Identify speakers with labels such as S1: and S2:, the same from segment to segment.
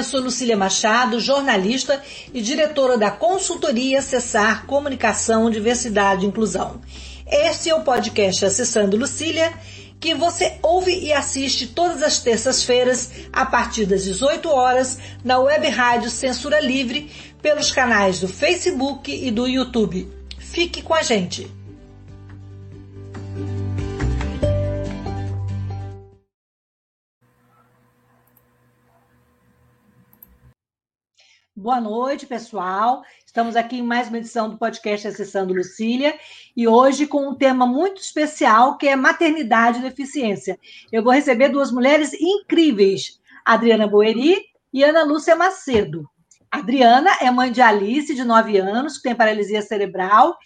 S1: eu sou Lucília Machado, jornalista e diretora da consultoria Cessar Comunicação, Diversidade e Inclusão. Este é o podcast Acessando Lucília, que você ouve e assiste todas as terças-feiras, a partir das 18 horas, na web rádio Censura Livre, pelos canais do Facebook e do YouTube. Fique com a gente! Boa noite, pessoal. Estamos aqui em mais uma edição do podcast Acessando Lucília e hoje com um tema muito especial que é maternidade e deficiência. Eu vou receber duas mulheres incríveis, Adriana Boeri e Ana Lúcia Macedo. Adriana é mãe de Alice, de 9 anos, que tem paralisia cerebral.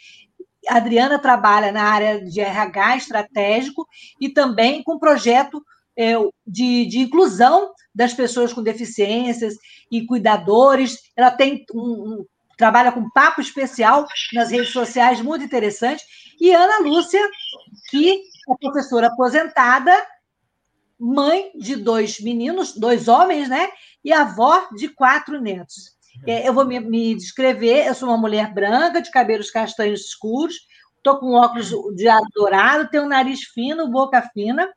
S1: A Adriana trabalha na área de RH estratégico e também com projeto é, de, de inclusão das pessoas com deficiências e cuidadores. Ela tem um, um, trabalha com papo especial nas redes sociais, muito interessante. E Ana Lúcia, que é professora aposentada, mãe de dois meninos, dois homens, né? E avó de quatro netos. É, eu vou me, me descrever. Eu sou uma mulher branca, de cabelos castanhos escuros, estou com óculos de dourado, tenho nariz fino, boca fina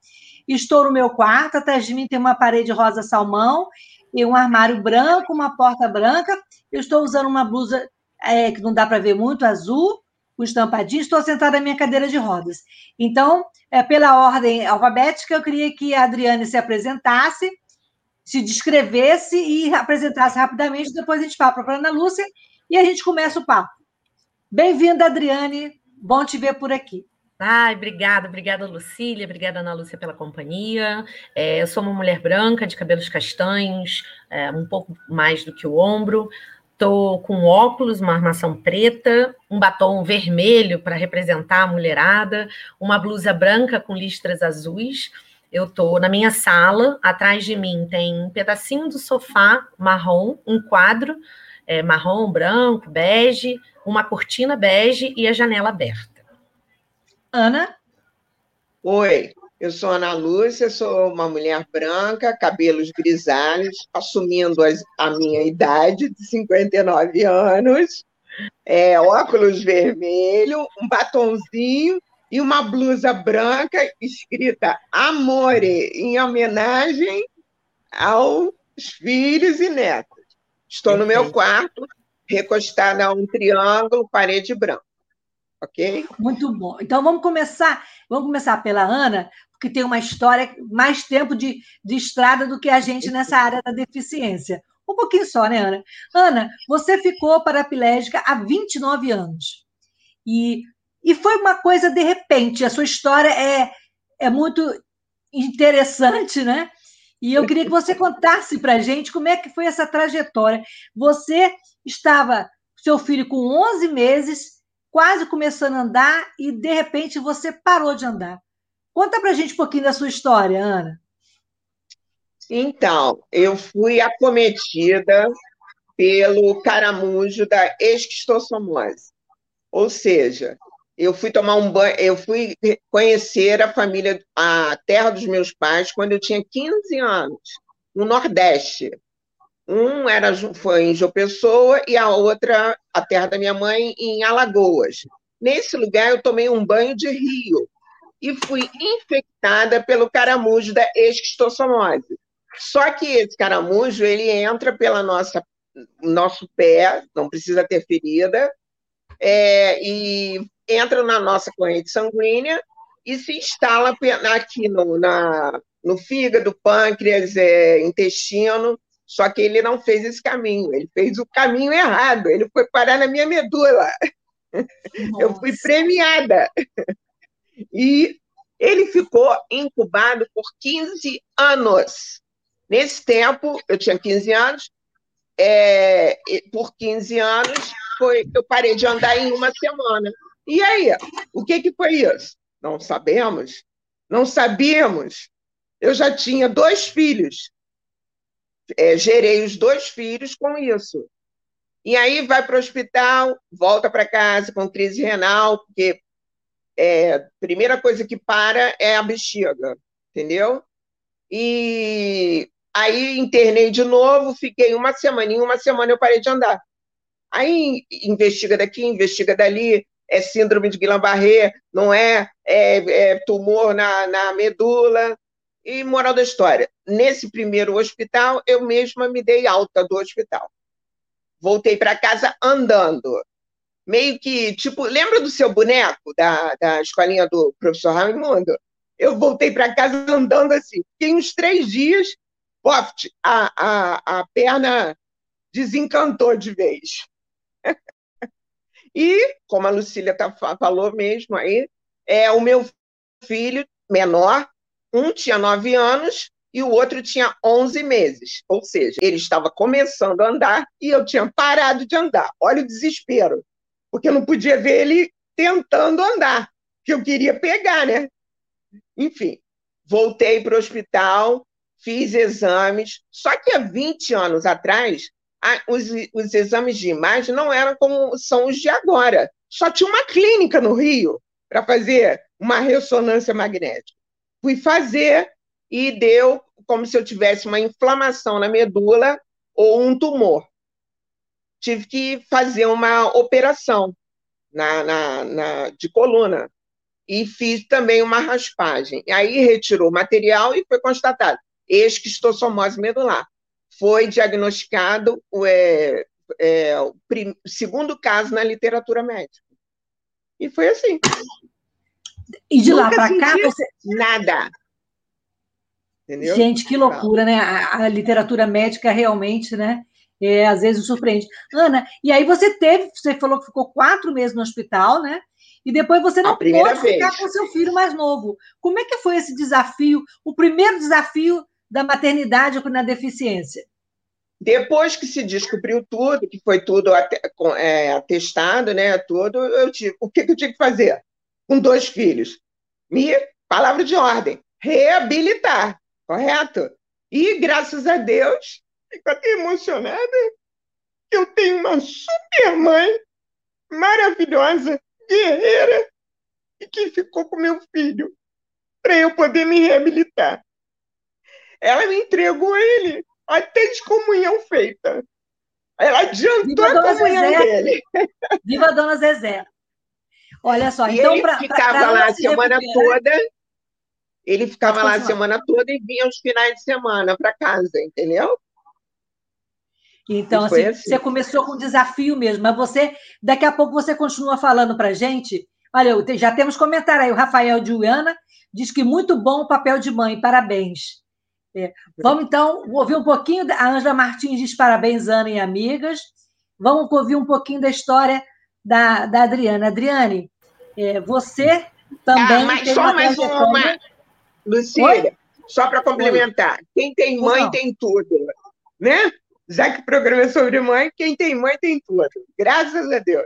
S1: Estou no meu quarto, atrás de mim tem uma parede rosa salmão e um armário branco, uma porta branca. Eu estou usando uma blusa é, que não dá para ver muito, azul, com estampadinho. Estou sentada na minha cadeira de rodas. Então, é, pela ordem alfabética, eu queria que a Adriane se apresentasse, se descrevesse e apresentasse rapidamente. Depois a gente fala para a Ana Lúcia e a gente começa o papo. Bem-vinda, Adriane. Bom te ver por aqui.
S2: Ai, obrigada, obrigada, Lucília, obrigada, Ana Lúcia, pela companhia. É, eu sou uma mulher branca, de cabelos castanhos, é, um pouco mais do que o ombro. Estou com óculos, uma armação preta, um batom vermelho para representar a mulherada, uma blusa branca com listras azuis. Eu estou na minha sala, atrás de mim tem um pedacinho do sofá marrom, um quadro é, marrom, branco, bege, uma cortina bege e a janela aberta.
S1: Ana?
S3: Oi, eu sou Ana Lúcia, sou uma mulher branca, cabelos grisalhos, assumindo as, a minha idade de 59 anos, é, óculos vermelho, um batonzinho e uma blusa branca escrita Amore, em homenagem aos filhos e netos. Estou no meu quarto, recostada a um triângulo, parede branca ok?
S1: Muito bom. Então vamos começar, vamos começar pela Ana, porque tem uma história mais tempo de, de estrada do que a gente nessa área da deficiência. Um pouquinho só, né, Ana? Ana, você ficou paraplégica há 29 anos. E, e foi uma coisa de repente. A sua história é, é muito interessante, né? E eu queria que você contasse para gente como é que foi essa trajetória. Você estava, seu filho com 11 meses, quase começando a andar e, de repente, você parou de andar. Conta para a gente um pouquinho da sua história, Ana.
S3: Então, eu fui acometida pelo caramujo da esquistossomose. Ou seja, eu fui tomar um banho, eu fui conhecer a família, a terra dos meus pais quando eu tinha 15 anos, no Nordeste. Um era, foi em João Pessoa e a outra, a terra da minha mãe, em Alagoas. Nesse lugar, eu tomei um banho de rio e fui infectada pelo caramujo da esquistossomose. Só que esse caramujo, ele entra pela nossa nosso pé, não precisa ter ferida, é, e entra na nossa corrente sanguínea e se instala aqui no, na, no fígado, pâncreas, é, intestino, só que ele não fez esse caminho, ele fez o caminho errado, ele foi parar na minha medula. Nossa. Eu fui premiada. E ele ficou incubado por 15 anos. Nesse tempo, eu tinha 15 anos, é, por 15 anos, foi, eu parei de andar em uma semana. E aí, o que, que foi isso? Não sabemos. Não sabíamos. Eu já tinha dois filhos é, gerei os dois filhos com isso. E aí vai para o hospital, volta para casa com crise renal, porque é, a primeira coisa que para é a bexiga, entendeu? E Aí internei de novo, fiquei uma semana, em uma semana eu parei de andar. Aí investiga daqui, investiga dali, é síndrome de Guillain-Barré, não é, é, é tumor na, na medula. E moral da história, nesse primeiro hospital, eu mesma me dei alta do hospital. Voltei para casa andando. Meio que, tipo, lembra do seu boneco da, da escolinha do professor Raimundo? Eu voltei para casa andando assim. Fiquei uns três dias, poft, a, a, a perna desencantou de vez. e, como a Lucília tá, falou mesmo aí, é o meu filho menor, um tinha nove anos e o outro tinha onze meses. Ou seja, ele estava começando a andar e eu tinha parado de andar. Olha o desespero, porque eu não podia ver ele tentando andar, que eu queria pegar, né? Enfim, voltei para o hospital, fiz exames, só que há 20 anos atrás, os, os exames de imagem não eram como são os de agora. Só tinha uma clínica no Rio para fazer uma ressonância magnética. Fui fazer e deu como se eu tivesse uma inflamação na medula ou um tumor. Tive que fazer uma operação na, na, na de coluna e fiz também uma raspagem. Aí retirou o material e foi constatado esquistossomose medular. Foi diagnosticado é, é, o prim, segundo caso na literatura médica. E foi assim.
S1: E de Nunca lá para cá você...
S3: nada.
S1: Entendeu? Gente, que loucura, né? A, a, literatura médica realmente, né? É, às vezes surpreende. Ana, e aí você teve, você falou que ficou quatro meses no hospital, né? E depois você não pôde vez. ficar com seu filho mais novo. Como é que foi esse desafio, o primeiro desafio da maternidade na deficiência?
S3: Depois que se descobriu tudo, que foi tudo é, atestado, né, tudo, eu tive, o que, que eu tinha que fazer com dois filhos? Me, palavra de ordem, reabilitar, correto? E graças a Deus, fico até emocionada, eu tenho uma super mãe, maravilhosa, guerreira, e que ficou com meu filho, para eu poder me reabilitar. Ela me entregou ele até de comunhão feita. Ela adiantou a comunhão Zezé. dele.
S1: Viva a Dona Zezé. Olha só,
S3: e
S1: então
S3: ele pra, ficava pra, lá a semana toda. Ele ficava lá a semana toda e vinha os finais de semana para casa, entendeu?
S1: Então, assim, assim, você começou com um desafio mesmo, mas você, daqui a pouco você continua falando para gente. Olha, já temos comentário aí, o Rafael de Uiana diz que muito bom o papel de mãe, parabéns. É. Vamos então ouvir um pouquinho. A Ângela Martins diz parabéns, Ana e amigas. Vamos ouvir um pouquinho da história da, da Adriana. Adriane, é, você também. Ah,
S3: mas só mais uma. Lucília, só para complementar: Oi? quem tem mãe Não. tem tudo. Né? Já que o programa é sobre mãe, quem tem mãe tem tudo. Graças a Deus.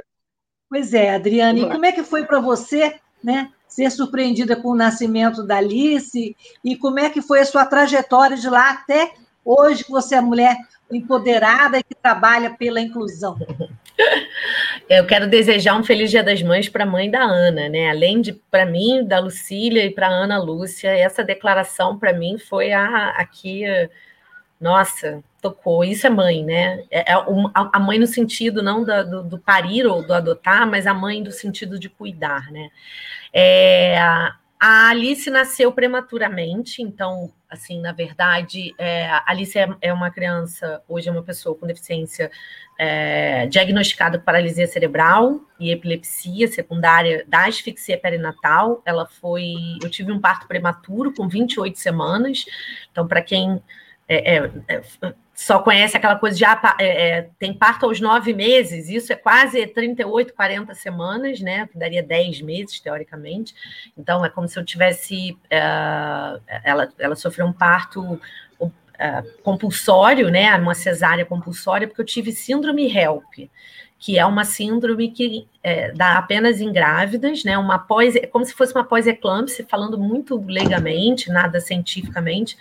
S1: Pois é, Adriane, e como é que foi para você, né? ser surpreendida com o nascimento da Alice e como é que foi a sua trajetória de lá até hoje que você é mulher empoderada e que trabalha pela inclusão.
S2: Eu quero desejar um feliz Dia das Mães para a mãe da Ana, né? Além de para mim, da Lucília e para Ana Lúcia, essa declaração para mim foi a aqui nossa, tocou. Isso é mãe, né? É, é a mãe no sentido não do, do parir ou do adotar, mas a mãe do sentido de cuidar, né? É, a Alice nasceu prematuramente, então, assim, na verdade, é, a Alice é, é, uma criança, hoje é uma pessoa com deficiência é, diagnosticada com paralisia cerebral e epilepsia secundária da asfixia perinatal. Ela foi. Eu tive um parto prematuro com 28 semanas, então, para quem é, é, é, só conhece aquela coisa de ah, é, tem parto aos nove meses, isso é quase 38, 40 semanas, né? Que daria 10 meses, teoricamente. Então, é como se eu tivesse. Uh, ela, ela sofreu um parto compulsório, né? Uma cesárea compulsória, porque eu tive síndrome HELP que é uma síndrome que é, dá apenas em grávidas, né? Uma pós, como se fosse uma pós-eclâmpsia, falando muito leigamente, nada cientificamente,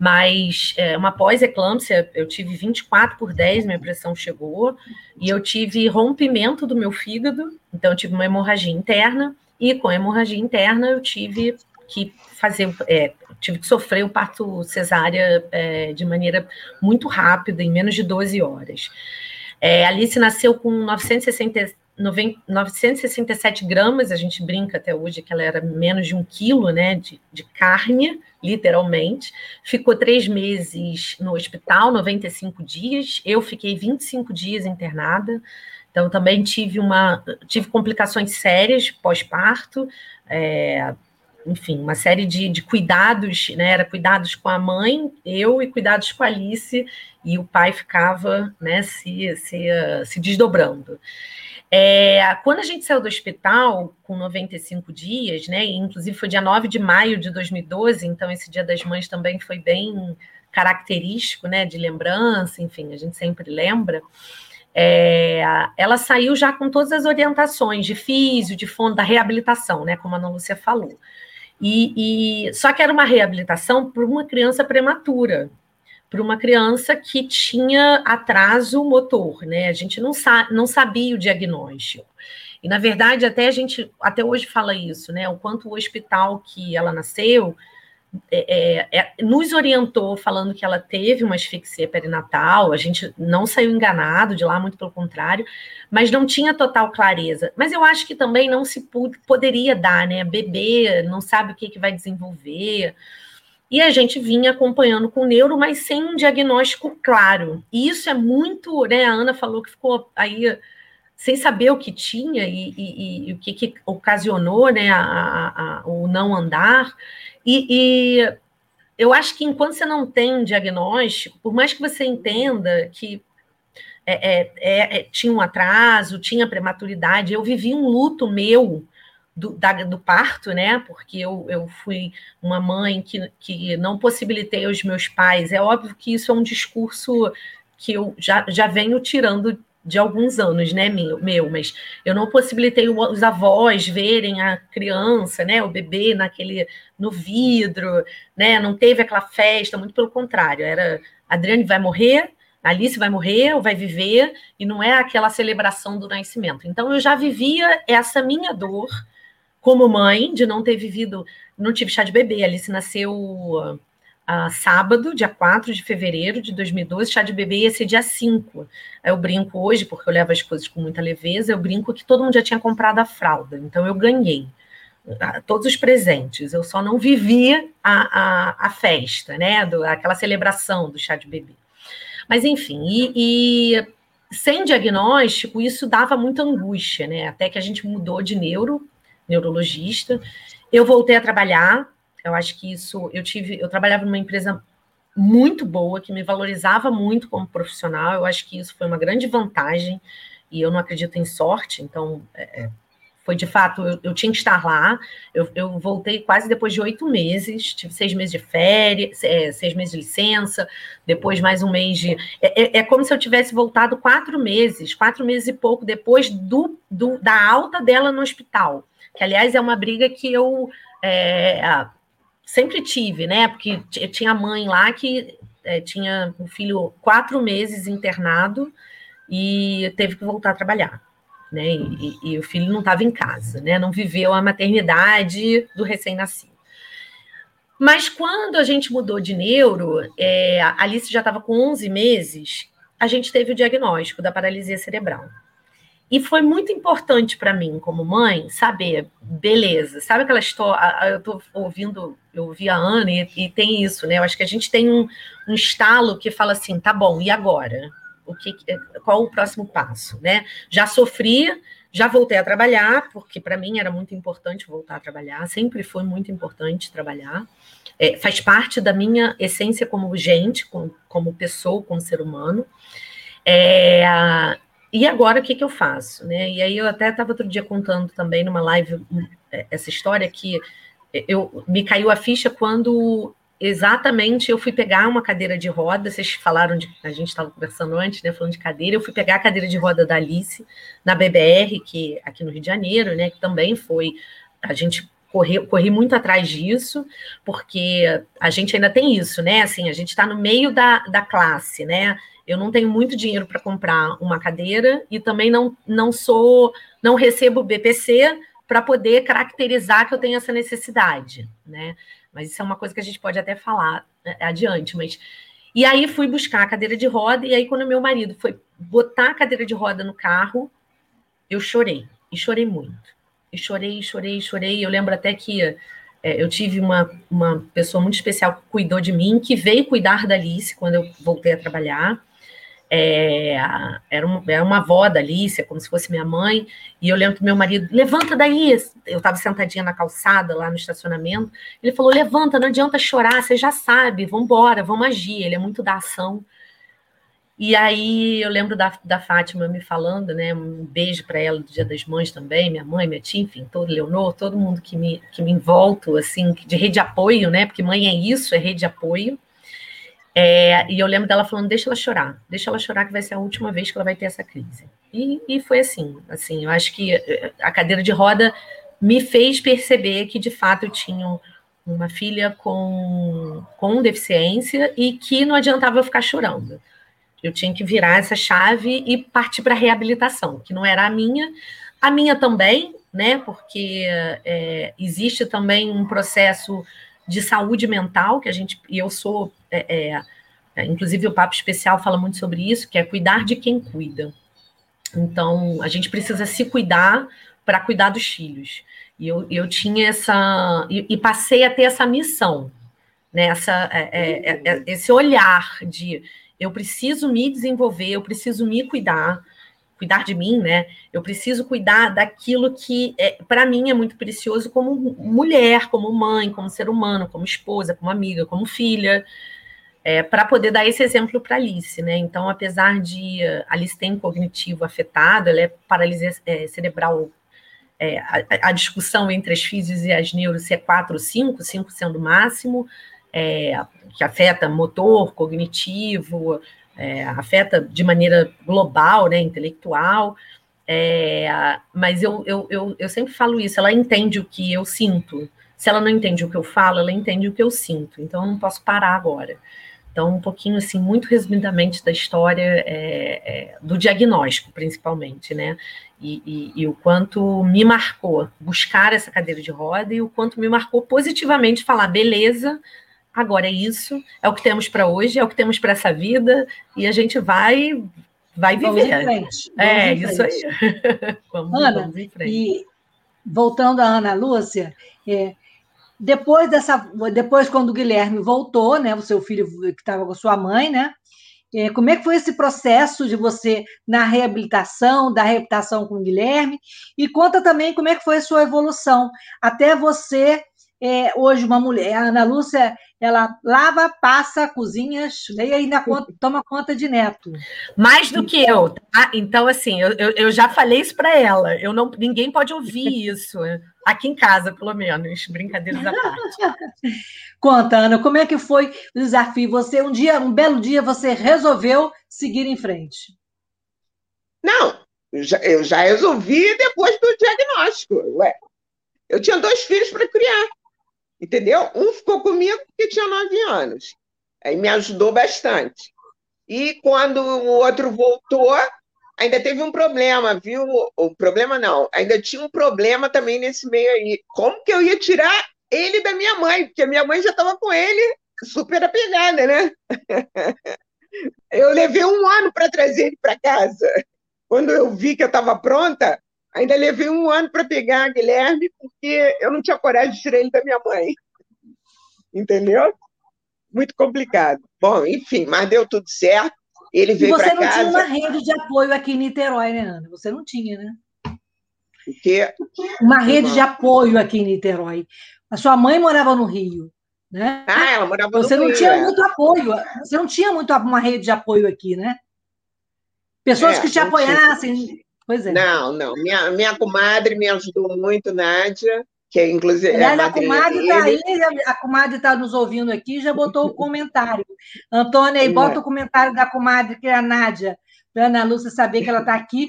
S2: mas é, uma pós-eclâmpsia, eu tive 24 por 10, minha pressão chegou, e eu tive rompimento do meu fígado, então eu tive uma hemorragia interna, e com a hemorragia interna eu tive que fazer, é, tive que sofrer o parto cesárea é, de maneira muito rápida, em menos de 12 horas. É, Alice nasceu com 960, 967 gramas, a gente brinca até hoje que ela era menos de um quilo né, de, de carne, literalmente. Ficou três meses no hospital, 95 dias. Eu fiquei 25 dias internada. Então, também tive uma tive complicações sérias pós-parto, é, enfim, uma série de, de cuidados, né? Era cuidados com a mãe, eu e cuidados com a Alice, e o pai ficava né, se, se, se desdobrando. É, quando a gente saiu do hospital com 95 dias, né? Inclusive foi dia 9 de maio de 2012, então esse Dia das Mães também foi bem característico, né? De lembrança, enfim, a gente sempre lembra. É, ela saiu já com todas as orientações de físio, de fundo da reabilitação, né? Como a Ana Lúcia falou. E, e só que era uma reabilitação para uma criança prematura, para uma criança que tinha atraso motor, né? A gente não, sa não sabia o diagnóstico. E na verdade, até a gente até hoje fala isso, né? O quanto o hospital que ela nasceu é, é, é, nos orientou falando que ela teve uma asfixia perinatal, a gente não saiu enganado de lá, muito pelo contrário, mas não tinha total clareza. Mas eu acho que também não se poderia dar, né? Bebê não sabe o que, que vai desenvolver. E a gente vinha acompanhando com neuro, mas sem um diagnóstico claro. E isso é muito, né? A Ana falou que ficou aí sem saber o que tinha e, e, e o que, que, ocasionou né, a, a, a, o não andar. E, e, eu acho que enquanto você não tem um diagnóstico, por mais que você entenda que é, é, é, é tinha um atraso, tinha prematuridade, eu vivi um luto meu do, da, do parto, né? Porque eu, eu fui uma mãe que, que não possibilitei aos meus pais. É óbvio que isso é um discurso que eu já, já venho tirando de alguns anos, né, meu, meu, mas eu não possibilitei os avós verem a criança, né, o bebê naquele no vidro, né, não teve aquela festa, muito pelo contrário, era Adriane vai morrer, Alice vai morrer ou vai viver, e não é aquela celebração do nascimento. Então eu já vivia essa minha dor como mãe de não ter vivido, não tive chá de bebê, Alice nasceu uh, sábado, dia 4 de fevereiro de 2012, chá de bebê ia ser dia 5. Eu brinco hoje, porque eu levo as coisas com muita leveza, eu brinco que todo mundo já tinha comprado a fralda, então eu ganhei uh, todos os presentes, eu só não vivia a, a, a festa, né, do, aquela celebração do chá de bebê. Mas enfim, e, e sem diagnóstico, isso dava muita angústia, né? Até que a gente mudou de neuro, neurologista. Eu voltei a trabalhar, eu acho que isso, eu tive, eu trabalhava numa empresa muito boa, que me valorizava muito como profissional, eu acho que isso foi uma grande vantagem, e eu não acredito em sorte, então é, é, foi de fato, eu, eu, tinha que estar lá, eu, eu, voltei quase depois de oito meses, tive seis meses de férias, é, seis meses de licença, depois mais um mês de. É, é, é, como se eu tivesse voltado quatro meses, quatro meses e pouco depois do, do da alta dela no hospital, que aliás é uma briga que eu. É, sempre tive, né? Porque tinha mãe lá que é, tinha um filho quatro meses internado e teve que voltar a trabalhar, né? E, e, o filho não estava em casa, né? Não viveu a maternidade do recém-nascido. Mas quando a gente mudou de neuro, é, a Alice já estava com 11 meses, a gente teve o diagnóstico da paralisia cerebral. E foi muito importante para mim, como mãe, saber, beleza, sabe aquela história? Eu estou ouvindo, eu ouvi a Ana e, e, tem isso, né? Eu acho que a gente tem um, um estalo que fala assim: tá bom, e agora? O que, qual o próximo passo, né? Já sofri, já voltei a trabalhar, porque para mim era muito importante voltar a trabalhar, sempre foi muito importante trabalhar. É, faz parte da minha essência como gente, como, como pessoa, como ser humano. É, e agora o que, que eu faço? Né? E aí eu até estava outro dia contando também numa live é, essa história que eu me caiu a ficha quando exatamente eu fui pegar uma cadeira de roda, vocês falaram de. A gente estava conversando antes, né? Falando de cadeira, eu fui pegar a cadeira de roda da Alice na BBR, que aqui no Rio de Janeiro, né? Que também foi. A gente corri, corri muito atrás disso, porque a gente ainda tem isso, né? Assim, a gente está no meio da, da classe, né? Eu não tenho muito dinheiro para comprar uma cadeira e também não, não sou, não recebo BPC, para poder caracterizar que eu tenho essa necessidade, né? Mas isso é uma coisa que a gente pode até falar né, adiante, mas e aí fui buscar a cadeira de roda e aí quando meu marido foi botar a cadeira de roda no carro, eu chorei e chorei muito. E chorei, chorei, chorei. Eu lembro até que é, eu tive uma, uma pessoa muito especial que cuidou de mim, que veio cuidar da Alice quando eu voltei a trabalhar é, era, um, era uma avó da Alice, como se fosse minha mãe, e eu lembro que meu marido, levanta daí, eu estava sentadinha na calçada, lá no estacionamento, ele falou, levanta, não adianta chorar, você já sabe, vamos embora, vamos agir, ele é muito da ação, e aí eu lembro da, da Fátima me falando, né, um beijo para ela do Dia das Mães também, minha mãe, minha tia, enfim, todo Leonor, todo mundo que me, que me envolto, assim, de rede de apoio, né, porque mãe é isso, é rede de apoio, é, e eu lembro dela falando, deixa ela chorar, deixa ela chorar que vai ser a última vez que ela vai ter essa crise. E, e foi assim, assim, eu acho que eh, a cadeira de roda me fez perceber que de fato eu tinha uma filha com, com deficiência e que não adiantava eu ficar chorando. Eu tinha que virar essa chave e partir para a reabilitação, que não era a minha, a minha também, né? Porque é, existe também um processo de saúde mental, que a gente, e eu sou, é, é, é, inclusive o Papo Especial fala muito sobre isso, que é cuidar de quem cuida. Então, a gente precisa se cuidar para cuidar dos filhos. E eu, eu tinha essa, e, e passei a ter essa missão, né? essa, é, é, é, esse olhar de eu preciso me desenvolver, eu preciso me cuidar, cuidar de mim, né? Eu preciso cuidar daquilo que, é, para mim, é muito precioso como mulher, como mãe, como ser humano, como esposa, como amiga, como filha, é, para poder dar esse exemplo para Alice, né? Então, apesar de uh, Alice ter um cognitivo afetado, ela é paralisia é, cerebral. É, a, a, discussão entre as físicas e as neuros é 4 ou 5, 5 sendo o máximo, é, que afeta motor, cognitivo, é, afeta de maneira global, né, intelectual, é, mas eu, eu, eu, eu sempre falo isso, ela entende o que eu sinto. Se ela não entende o que eu falo, ela entende o que eu sinto. Então, eu não posso parar agora. Então, um pouquinho, assim, muito resumidamente da história é, é, do diagnóstico, principalmente, né? E, e, e, o quanto me marcou buscar essa cadeira de roda e o quanto me marcou positivamente falar, beleza, agora é isso, é o que temos para hoje, é o que temos para essa vida, e a gente vai vai viver. Vamos em frente. Vamos é, em isso aí.
S1: vamos, Ana, vamos em frente. E voltando à Ana Lúcia, é, depois dessa, depois quando o Guilherme voltou, né, o seu filho que estava com a sua mãe, né, é, como é que foi esse processo de você na reabilitação, da reabilitação com o Guilherme? E conta também como é que foi a sua evolução até você é, hoje uma mulher, a Ana Lúcia, ela lava, passa, cozinha e ainda conta, toma conta de neto.
S2: Mais do que eu, tá? Então, assim, eu, eu, já falei isso para ela. Eu não, ninguém pode ouvir isso aqui em casa, pelo menos. Brincadeiras à parte.
S1: Conta, Ana, como é que foi o desafio? Você um dia, um belo dia, você resolveu seguir em frente?
S3: Não, eu já, eu já resolvi depois do diagnóstico. Ué, eu tinha dois filhos para criar. Entendeu? Um ficou comigo porque tinha nove anos. Aí me ajudou bastante. E quando o outro voltou, ainda teve um problema, viu? O problema não, ainda tinha um problema também nesse meio aí. Como que eu ia tirar ele da minha mãe? Porque a minha mãe já estava com ele super apegada, né? Eu levei um ano para trazer ele para casa. Quando eu vi que eu estava pronta, Ainda levei um ano para pegar a Guilherme, porque eu não tinha coragem de tirar ele da minha mãe. Entendeu? Muito complicado. Bom, enfim, mas deu tudo certo. Ele veio para casa.
S1: Você não tinha uma rede de apoio aqui em Niterói, né, Ana? Você não tinha, né?
S3: O quê?
S1: Uma rede de apoio aqui em Niterói. A sua mãe morava no Rio, né?
S3: Ah, ela morava
S1: você
S3: no
S1: Rio. Você não tinha é. muito apoio. Você não tinha muito uma rede de apoio aqui, né? Pessoas é, que te apoiassem. Tinha.
S3: Pois é. Não, não. Minha, minha comadre me ajudou muito, Nádia, que é, inclusive.
S1: Aliás, é a, a comadre está aí, a comadre está nos ouvindo aqui, já botou o comentário. Antônia, aí bota o comentário da comadre, que é a Nádia, para a Ana Lúcia saber que ela está aqui.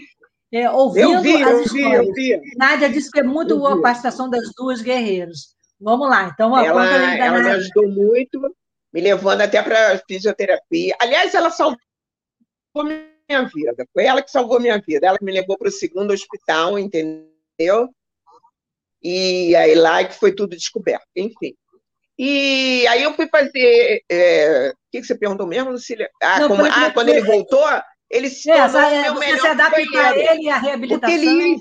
S1: É, ouvindo eu vi, as eu histórias. Vi, eu vi. Nádia disse que é muito boa a participação das duas guerreiras. Vamos lá, então
S3: ela, ela me ajudou muito, me levando até para fisioterapia. Aliás, ela salvou minha vida. Foi ela que salvou minha vida. Ela me levou para o segundo hospital, entendeu? E aí lá que foi tudo descoberto, enfim. E aí eu fui fazer. É... O que, você perguntou mesmo, Lucília? Ah, Não, como... ah quando ele voltou, ele se
S1: é, tornou é, meu você melhor se adapta a ele e a reabilitação. Porque ele...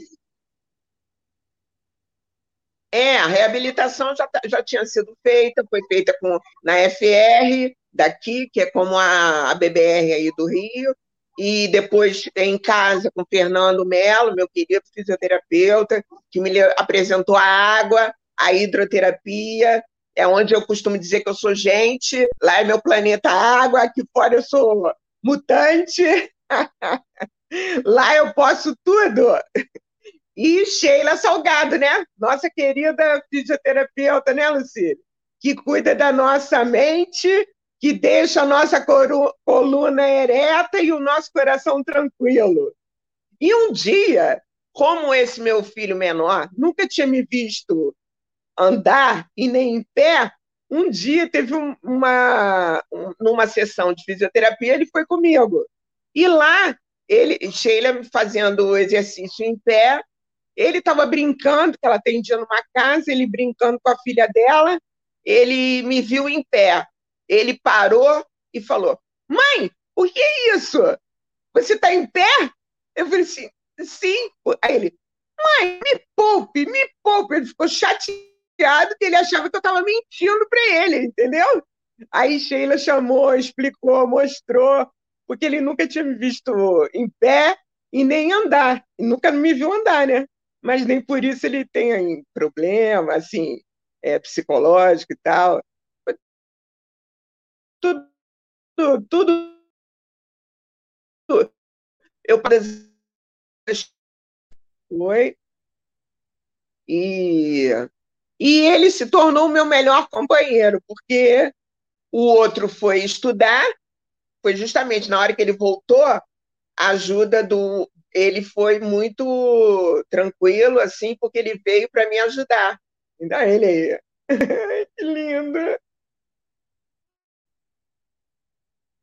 S3: É, a reabilitação já, tá, já tinha sido feita, foi feita com, na FR daqui, que é como a, a BBR aí do Rio, e depois em casa com Fernando Melo, meu querido fisioterapeuta, que me apresentou a água, a hidroterapia, é onde eu costumo dizer que eu sou gente, lá é meu planeta água, aqui fora eu sou mutante, lá eu posso tudo. E Sheila Salgado, né? Nossa querida fisioterapeuta, né, Lucília? Que cuida da nossa mente, que deixa a nossa coluna ereta e o nosso coração tranquilo. E um dia, como esse meu filho menor nunca tinha me visto andar e nem em pé, um dia teve um, uma numa sessão de fisioterapia, ele foi comigo. E lá, ele, Sheila fazendo exercício em pé, ele estava brincando, que ela atendia numa casa, ele brincando com a filha dela, ele me viu em pé. Ele parou e falou: Mãe, o que é isso? Você está em pé? Eu falei assim: Sim. Aí ele: Mãe, me poupe, me poupe. Ele ficou chateado que ele achava que eu estava mentindo para ele, entendeu? Aí Sheila chamou, explicou, mostrou, porque ele nunca tinha me visto em pé e nem andar. E nunca me viu andar, né? mas nem por isso ele tem problema, assim, é, psicológico e tal. Tudo, tudo. Eu foi e e ele se tornou o meu melhor companheiro, porque o outro foi estudar, foi justamente na hora que ele voltou, a ajuda do, ele foi muito tranquilo, assim, porque ele veio para me ajudar. Ainda ele aí. que lindo!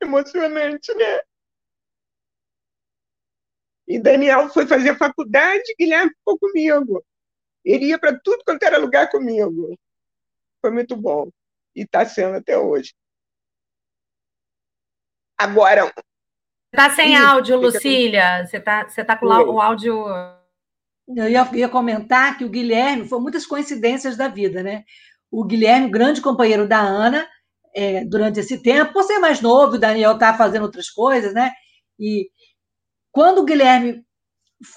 S3: Emocionante, né? E Daniel foi fazer faculdade, Guilherme ficou comigo. Ele ia para tudo quanto era lugar comigo. Foi muito bom. E está sendo até hoje. Agora,
S2: Tá sem Isso, áudio, Lucília. Você tá, você tá com o áudio.
S1: Eu ia, ia, comentar que o Guilherme, foi muitas coincidências da vida, né? O Guilherme, grande companheiro da Ana, é, durante esse tempo, por ser mais novo, o Daniel tá fazendo outras coisas, né? E quando o Guilherme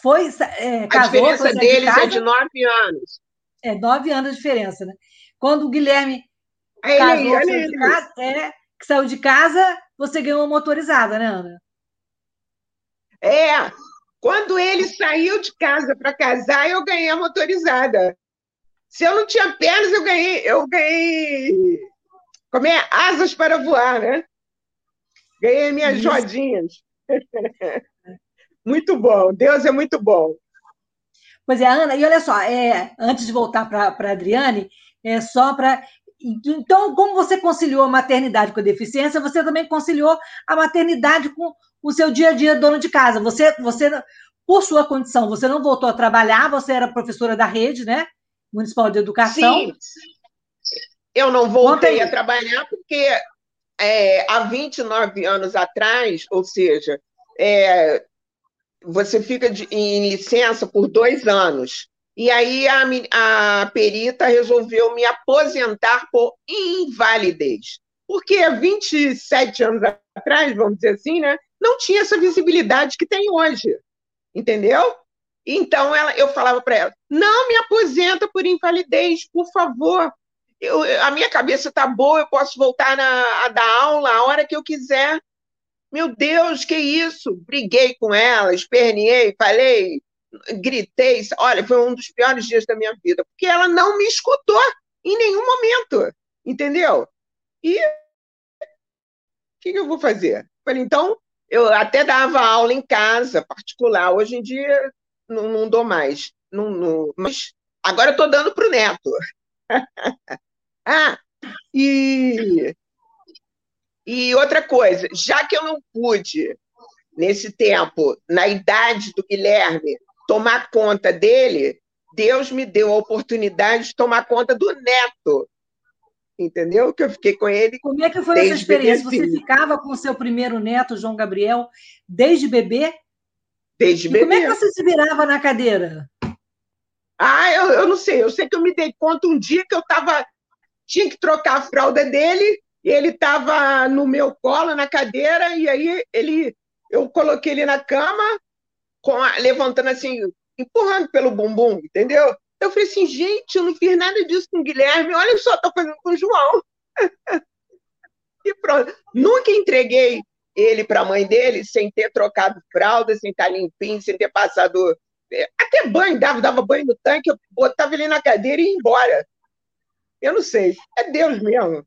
S1: foi é,
S3: casou, a diferença deles de casa, é de nove anos.
S1: É nove anos de diferença, né? Quando o Guilherme é casou, ele, ele, casa, é, que saiu de casa, você ganhou uma motorizada, né, Ana?
S3: É, quando ele saiu de casa para casar, eu ganhei a motorizada. Se eu não tinha pernas, eu ganhei, eu ganhei como é? asas para voar, né? Ganhei minhas Isso. rodinhas. muito bom, Deus é muito bom.
S1: Pois é, Ana, e olha só, é, antes de voltar para a Adriane, é só para. Então, como você conciliou a maternidade com a deficiência, você também conciliou a maternidade com o seu dia a dia dona de casa. Você, você, por sua condição, você não voltou a trabalhar, você era professora da rede, né? Municipal de Educação. Sim.
S3: Eu não voltei a trabalhar porque é, há 29 anos atrás, ou seja, é, você fica de, em licença por dois anos. E aí a, a perita resolveu me aposentar por invalidez. Porque há 27 anos atrás, vamos dizer assim, né, não tinha essa visibilidade que tem hoje, entendeu? Então ela, eu falava para ela: não me aposenta por invalidez, por favor. Eu, a minha cabeça está boa, eu posso voltar na, a dar aula a hora que eu quiser. Meu Deus, que isso? Briguei com ela, esperneei, falei, gritei. Olha, foi um dos piores dias da minha vida, porque ela não me escutou em nenhum momento, entendeu? E o que, que eu vou fazer? Falei, então, eu até dava aula em casa, particular. Hoje em dia não, não dou mais. Não, não, mas agora estou dando para o neto. ah, e, e outra coisa, já que eu não pude, nesse tempo, na idade do Guilherme, tomar conta dele, Deus me deu a oportunidade de tomar conta do neto. Entendeu? Que eu fiquei com ele.
S1: Como é que foi essa experiência? Você ficava com o seu primeiro neto, João Gabriel, desde bebê?
S3: Desde e bebê.
S1: Como é que você se virava na cadeira?
S3: Ah, eu, eu não sei. Eu sei que eu me dei conta um dia que eu tava. Tinha que trocar a fralda dele, ele estava no meu colo, na cadeira, e aí ele, eu coloquei ele na cama, a, levantando assim, empurrando pelo bumbum, entendeu? Eu falei assim, gente, eu não fiz nada disso com o Guilherme, olha só, estou fazendo com o João. e pronto. Nunca entreguei ele para a mãe dele sem ter trocado fralda, sem estar limpinho, sem ter passado. É, até banho, dava, dava banho no tanque, eu botava ele na cadeira e ia embora. Eu não sei, é Deus mesmo.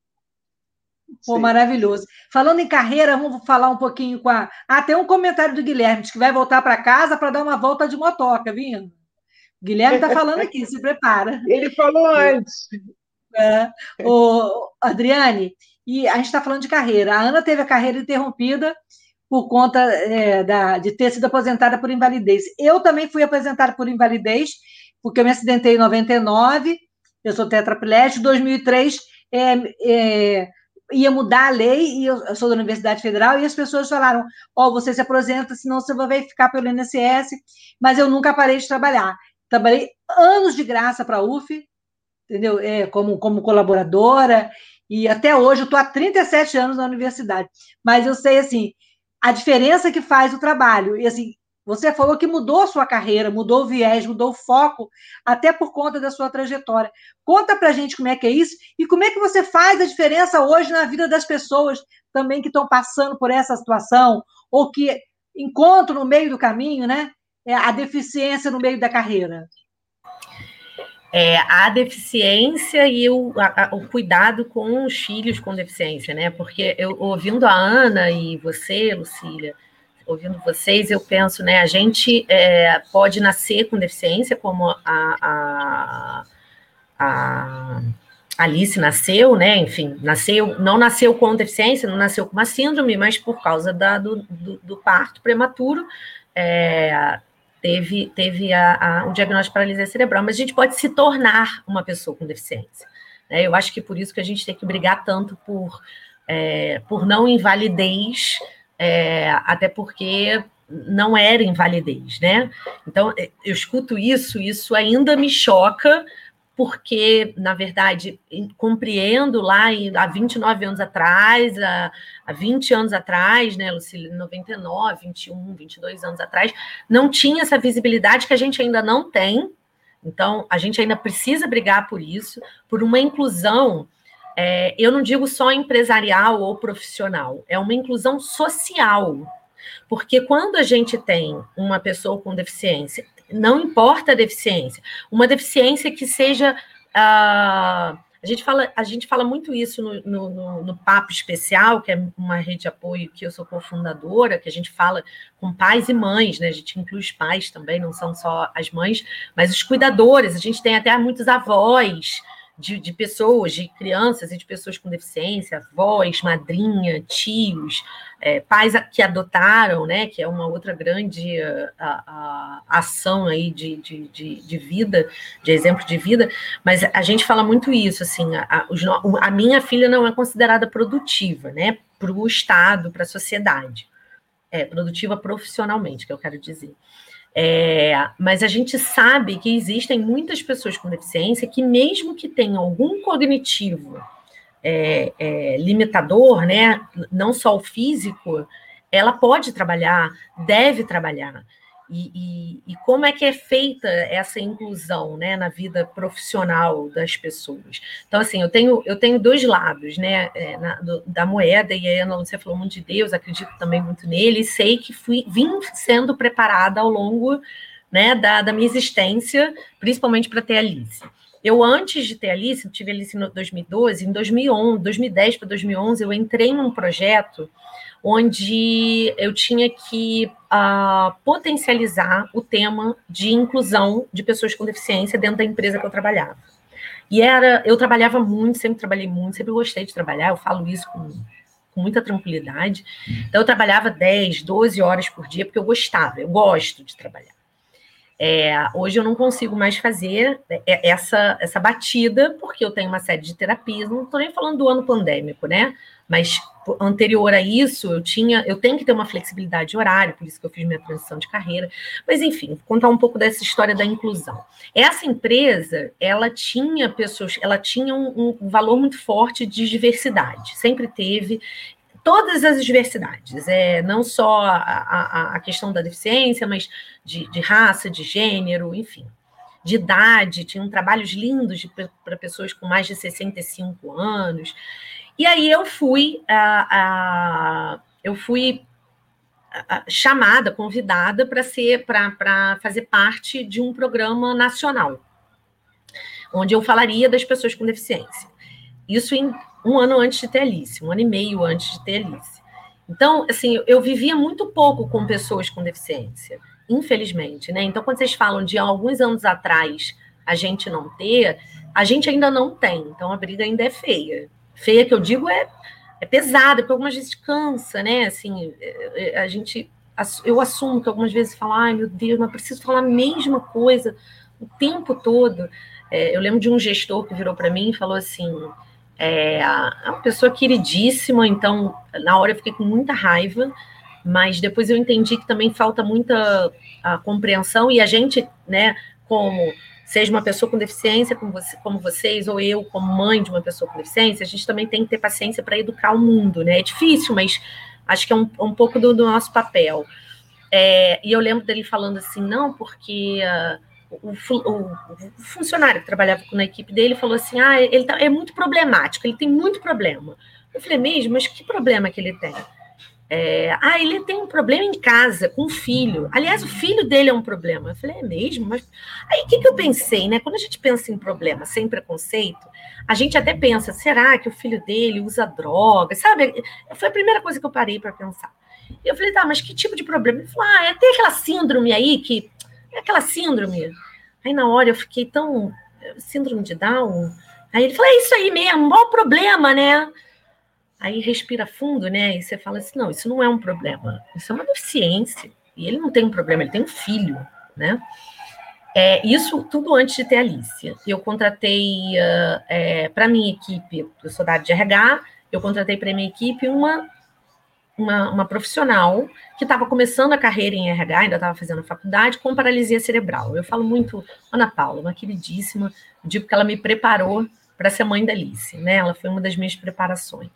S1: Pô, maravilhoso. Falando em carreira, vamos falar um pouquinho com a. Ah, tem um comentário do Guilherme, que vai voltar para casa para dar uma volta de motoca, vindo. Guilherme está falando aqui, se prepara.
S3: Ele falou antes.
S1: É. O Adriane, e a gente está falando de carreira. A Ana teve a carreira interrompida por conta é, da, de ter sido aposentada por invalidez. Eu também fui aposentada por invalidez, porque eu me acidentei em 99, eu sou tetraplégico, em 2003 é, é, ia mudar a lei, e eu, eu, sou da Universidade Federal, e as pessoas falaram: Ó, oh, você se aposenta, senão você vai ficar pelo INSS, mas eu nunca parei de trabalhar. Trabalhei anos de graça para a UF, entendeu? É, como, como colaboradora, e até hoje eu estou há 37 anos na universidade. Mas eu sei, assim, a diferença que faz o trabalho. E, assim, você falou que mudou sua carreira, mudou o viés, mudou o foco, até por conta da sua trajetória. Conta pra gente como é que é isso e como é que você faz a diferença hoje na vida das pessoas também que estão passando por essa situação, ou que encontram no meio do caminho, né? É, a deficiência no meio da carreira.
S2: É, a deficiência e o, a, o cuidado com os filhos com deficiência, né? Porque eu ouvindo a Ana e você, Lucília, ouvindo vocês, eu penso, né, a gente é, pode nascer com deficiência, como a, a, a, Alice nasceu, né, enfim, nasceu, não nasceu com deficiência, não nasceu com uma síndrome, mas por causa da, do, do, do parto prematuro, é, teve, teve a, a, um diagnóstico de paralisia cerebral, mas a gente pode se tornar uma pessoa com deficiência. Né? Eu acho que por isso que a gente tem que brigar tanto por, é, por não invalidez, é, até porque não era invalidez, né? Então, é, eu escuto isso, isso ainda me choca, porque, na verdade, compreendo lá há 29 anos atrás, há, 20 anos atrás, né, Lucília, 99, 21, 22 anos atrás, não tinha essa visibilidade que a gente ainda não tem. Então, a gente ainda precisa brigar por isso, por uma inclusão é, eu não digo só empresarial ou profissional, é uma inclusão social. Porque quando a gente tem uma pessoa com deficiência, não importa a deficiência, uma deficiência que seja. Uh, a gente, fala, a gente fala muito isso no, no, no, no, Papo Especial, que é uma rede de apoio que eu sou cofundadora, que a gente fala com pais e mães, né? A gente inclui os pais também, não são só as mães, mas os cuidadores, a gente tem até muitos avós, de, de, pessoas, de crianças e de pessoas com deficiência, avós, madrinha, tios, é, pais que adotaram, né, que é uma outra grande a, a ação aí de, de, de, de, vida, de exemplo de vida, mas a gente fala muito isso, assim, a, a minha filha não é considerada produtiva, né, para o Estado, para a sociedade, é produtiva profissionalmente, que eu quero dizer. É, mas a gente sabe que existem muitas pessoas com deficiência que, mesmo que tenham algum cognitivo é, é, limitador, né, não só o físico, ela pode trabalhar, deve trabalhar. E, e, e, como é que é feita essa inclusão né, na vida profissional das pessoas? Então, assim, eu tenho, eu tenho dois lados né, é, na, do, da moeda, e aí a Ana falou muito de Deus, acredito também muito nele, e sei que fui, vim sendo preparada ao longo né, da, da minha existência, principalmente para ter Alice. Eu, antes de ter Alice, tive Alice em 2012, em 2011, 2010 para 2011, eu entrei num projeto onde eu tinha que uh, potencializar o tema de inclusão de pessoas com deficiência dentro da empresa que eu trabalhava. E era, eu trabalhava muito, sempre trabalhei muito, sempre gostei de trabalhar, eu falo isso com, com muita tranquilidade. Então, eu trabalhava 10, 12 horas por dia, porque eu gostava, eu gosto de trabalhar. É, hoje eu não consigo mais fazer é, essa, essa batida, porque eu tenho uma série de terapias, não estou nem falando do ano pandêmico, né? Mas anterior a isso, eu tinha, eu tenho que ter uma flexibilidade de horário, por isso que eu fiz minha transição de carreira. Mas enfim, contar um pouco dessa história da inclusão. Essa empresa, ela tinha pessoas, ela tinha um, um valor muito forte de diversidade, sempre teve todas as diversidades, é, não só a, a, a questão da deficiência, mas de, de, raça, de gênero, enfim, de idade, tinham trabalhos lindos para pessoas com mais de 65 anos. E aí eu fui, a, eu fui chamada, convidada para ser para fazer parte de um programa nacional, onde eu falaria das pessoas com deficiência. Isso em um ano antes de ter Alice, um ano e meio antes de ter Alice. Então, assim, eu vivia muito pouco com pessoas com deficiência, infelizmente, né? Então, quando vocês falam de alguns anos atrás a gente não ter, a gente ainda não tem. Então, a briga ainda é feia. Feia que eu digo é, é pesada, porque algumas vezes cansa, né? Assim, é, é, a gente eu assumo que algumas vezes falo, ai meu Deus, mas preciso falar a mesma coisa o tempo todo. É, eu lembro de um gestor que virou para mim e falou assim: é, é uma pessoa queridíssima, então na hora eu fiquei com muita raiva, mas depois eu entendi que também falta muita compreensão e a gente, né, como seja uma pessoa com deficiência como, você, como vocês, ou eu como mãe de uma pessoa com deficiência, a gente também tem que ter paciência para educar o mundo, né? É difícil, mas acho que é um, um pouco do, do, nosso papel. É, e eu lembro dele falando assim, não, porque uh, o, o, o, funcionário que trabalhava na equipe dele falou assim: ah, ele tá, é muito problemático, ele tem muito problema. Eu falei, mesmo, mas que problema que ele tem? É, ah, ele tem um problema em casa com o filho. Aliás, o filho dele é um problema. Eu falei, é mesmo? Mas aí o que, que eu pensei, né? Quando a gente pensa em problema sem preconceito, a gente até pensa, será que o filho dele usa droga? Sabe? Foi a primeira coisa que eu parei para pensar. Eu falei, tá, mas que tipo de problema? Ele falou, ah, é aquela síndrome aí que é aquela síndrome. Aí na hora eu fiquei tão. Síndrome de Down. Aí ele falou: é isso aí mesmo, maior problema, né? Aí respira fundo, né? E você fala assim: não, isso não é um problema, isso é uma deficiência. E ele não tem um problema, ele tem um filho, né? É, isso tudo antes de ter a Alicia. Eu contratei uh, é, para minha equipe, eu sou da área de RH, eu contratei para minha equipe uma uma, uma profissional que estava começando a carreira em RH, ainda estava fazendo faculdade, com paralisia cerebral. Eu falo muito, Ana Paula, uma queridíssima, digo que ela me preparou para ser mãe da Alice, né? Ela foi uma das minhas preparações.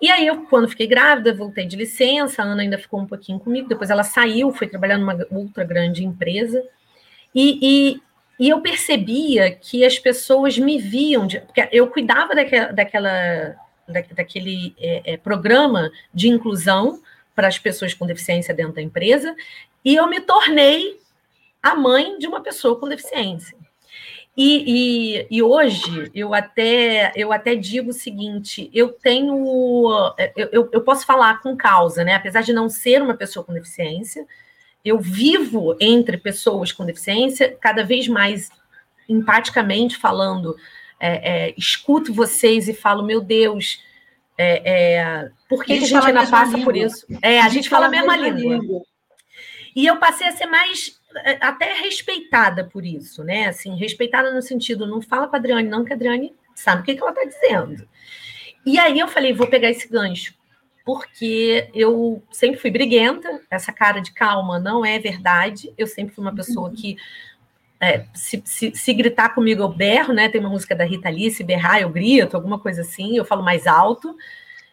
S2: E aí, eu, quando fiquei grávida, voltei de licença, a Ana ainda ficou um pouquinho comigo, depois ela saiu, foi trabalhar numa outra grande empresa, e, e, e eu percebia que as pessoas me viam, de, porque eu cuidava daquela, daquela da, daquele é, é, programa de inclusão para as pessoas com deficiência dentro da empresa, e eu me tornei a mãe de uma pessoa com deficiência. E, e, e, hoje eu até eu até digo o seguinte: eu tenho eu, eu posso falar com causa, né? Apesar de não ser uma pessoa com deficiência, eu vivo entre pessoas com deficiência, cada vez mais empaticamente falando é, é, escuto vocês e falo, meu Deus, é, é por que, a gente, a gente ainda passa língua. por isso? É, a, a gente, gente, fala a mesma, mesma língua. língua. E eu passei a ser mais é, até respeitada por isso, né? Assim, respeitada no sentido, não fala com a Adriane, não, que a Adriane sabe o que, que ela está dizendo. E aí eu falei, vou pegar esse gancho, porque eu sempre fui briguenta, essa cara de calma não é verdade, eu sempre fui uma pessoa uhum. que é, se, se, se, gritar comigo, eu berro, né? Tem uma música da Rita Lee, se berrar, eu grito, alguma coisa assim, eu falo mais alto.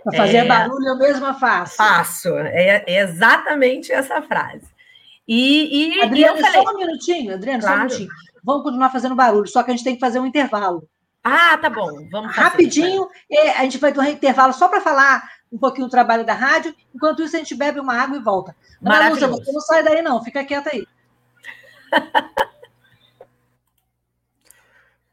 S1: Para fazer é, barulho, eu mesma faço.
S2: Faço, é, é exatamente essa frase. E,
S1: e, Adriana, e falei, só um minutinho, Adriana, claro. só um minutinho. Vamos continuar fazendo barulho, só que a gente tem que fazer um intervalo.
S2: Ah, tá bom. Vamos
S1: fazer, Rapidinho, a gente vai ter um intervalo só para falar um pouquinho do trabalho da rádio. Enquanto isso, a gente bebe uma água e volta. Ana Lúcia, você não sai daí, não, fica quieta aí.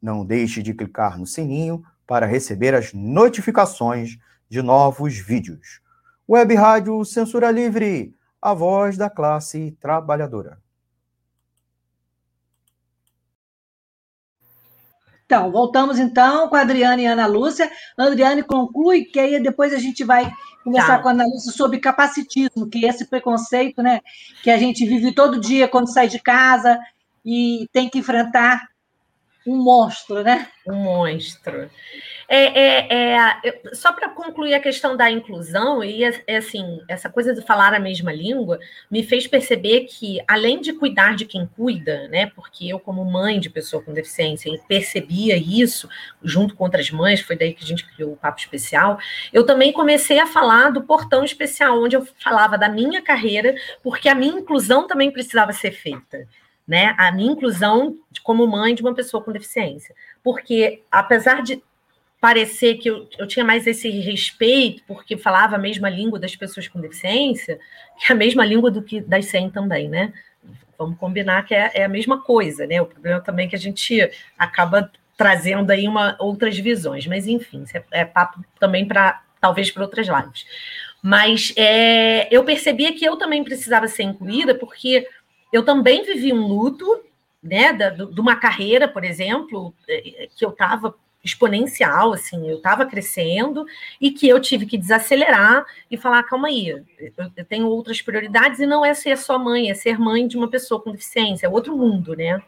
S4: Não deixe de clicar no sininho para receber as notificações de novos vídeos. Web Rádio Censura Livre, a voz da classe trabalhadora.
S1: Então, voltamos então com a Adriane e a Ana Lúcia. A Adriane conclui que aí depois a gente vai conversar tá. com a Ana Lúcia sobre capacitismo, que é esse preconceito né, que a gente vive todo dia quando sai de casa e tem que enfrentar um monstro, né?
S2: Um monstro. É, é, é, só para concluir a questão da inclusão, e é, é, assim, essa coisa de falar a mesma língua me fez perceber que, além de cuidar de quem cuida, né? Porque eu, como mãe de pessoa com deficiência, percebia isso junto com outras mães, foi daí que a gente criou o Papo Especial, eu também comecei a falar do portão especial, onde eu falava da minha carreira, porque a minha inclusão também precisava ser feita né, a minha inclusão como mãe de uma pessoa com deficiência. Porque, apesar de parecer que eu, eu tinha mais esse respeito, porque falava a mesma língua das pessoas com deficiência, que é a mesma língua do que das sem também, né? Vamos combinar que é, é a mesma coisa, né? O problema também é que a gente acaba trazendo aí uma, outras visões, mas enfim, é, é papo também para talvez para outras lives. Mas é, eu percebia que eu também precisava ser incluída, porque eu também vivi um luto, né, da, de uma carreira, por exemplo, é, é, que eu estava exponencial, assim, eu estava crescendo e que eu tive que desacelerar e falar, calma aí, eu, eu, tenho outras prioridades e não é ser só mãe, é ser mãe de uma pessoa com deficiência, é outro mundo, né?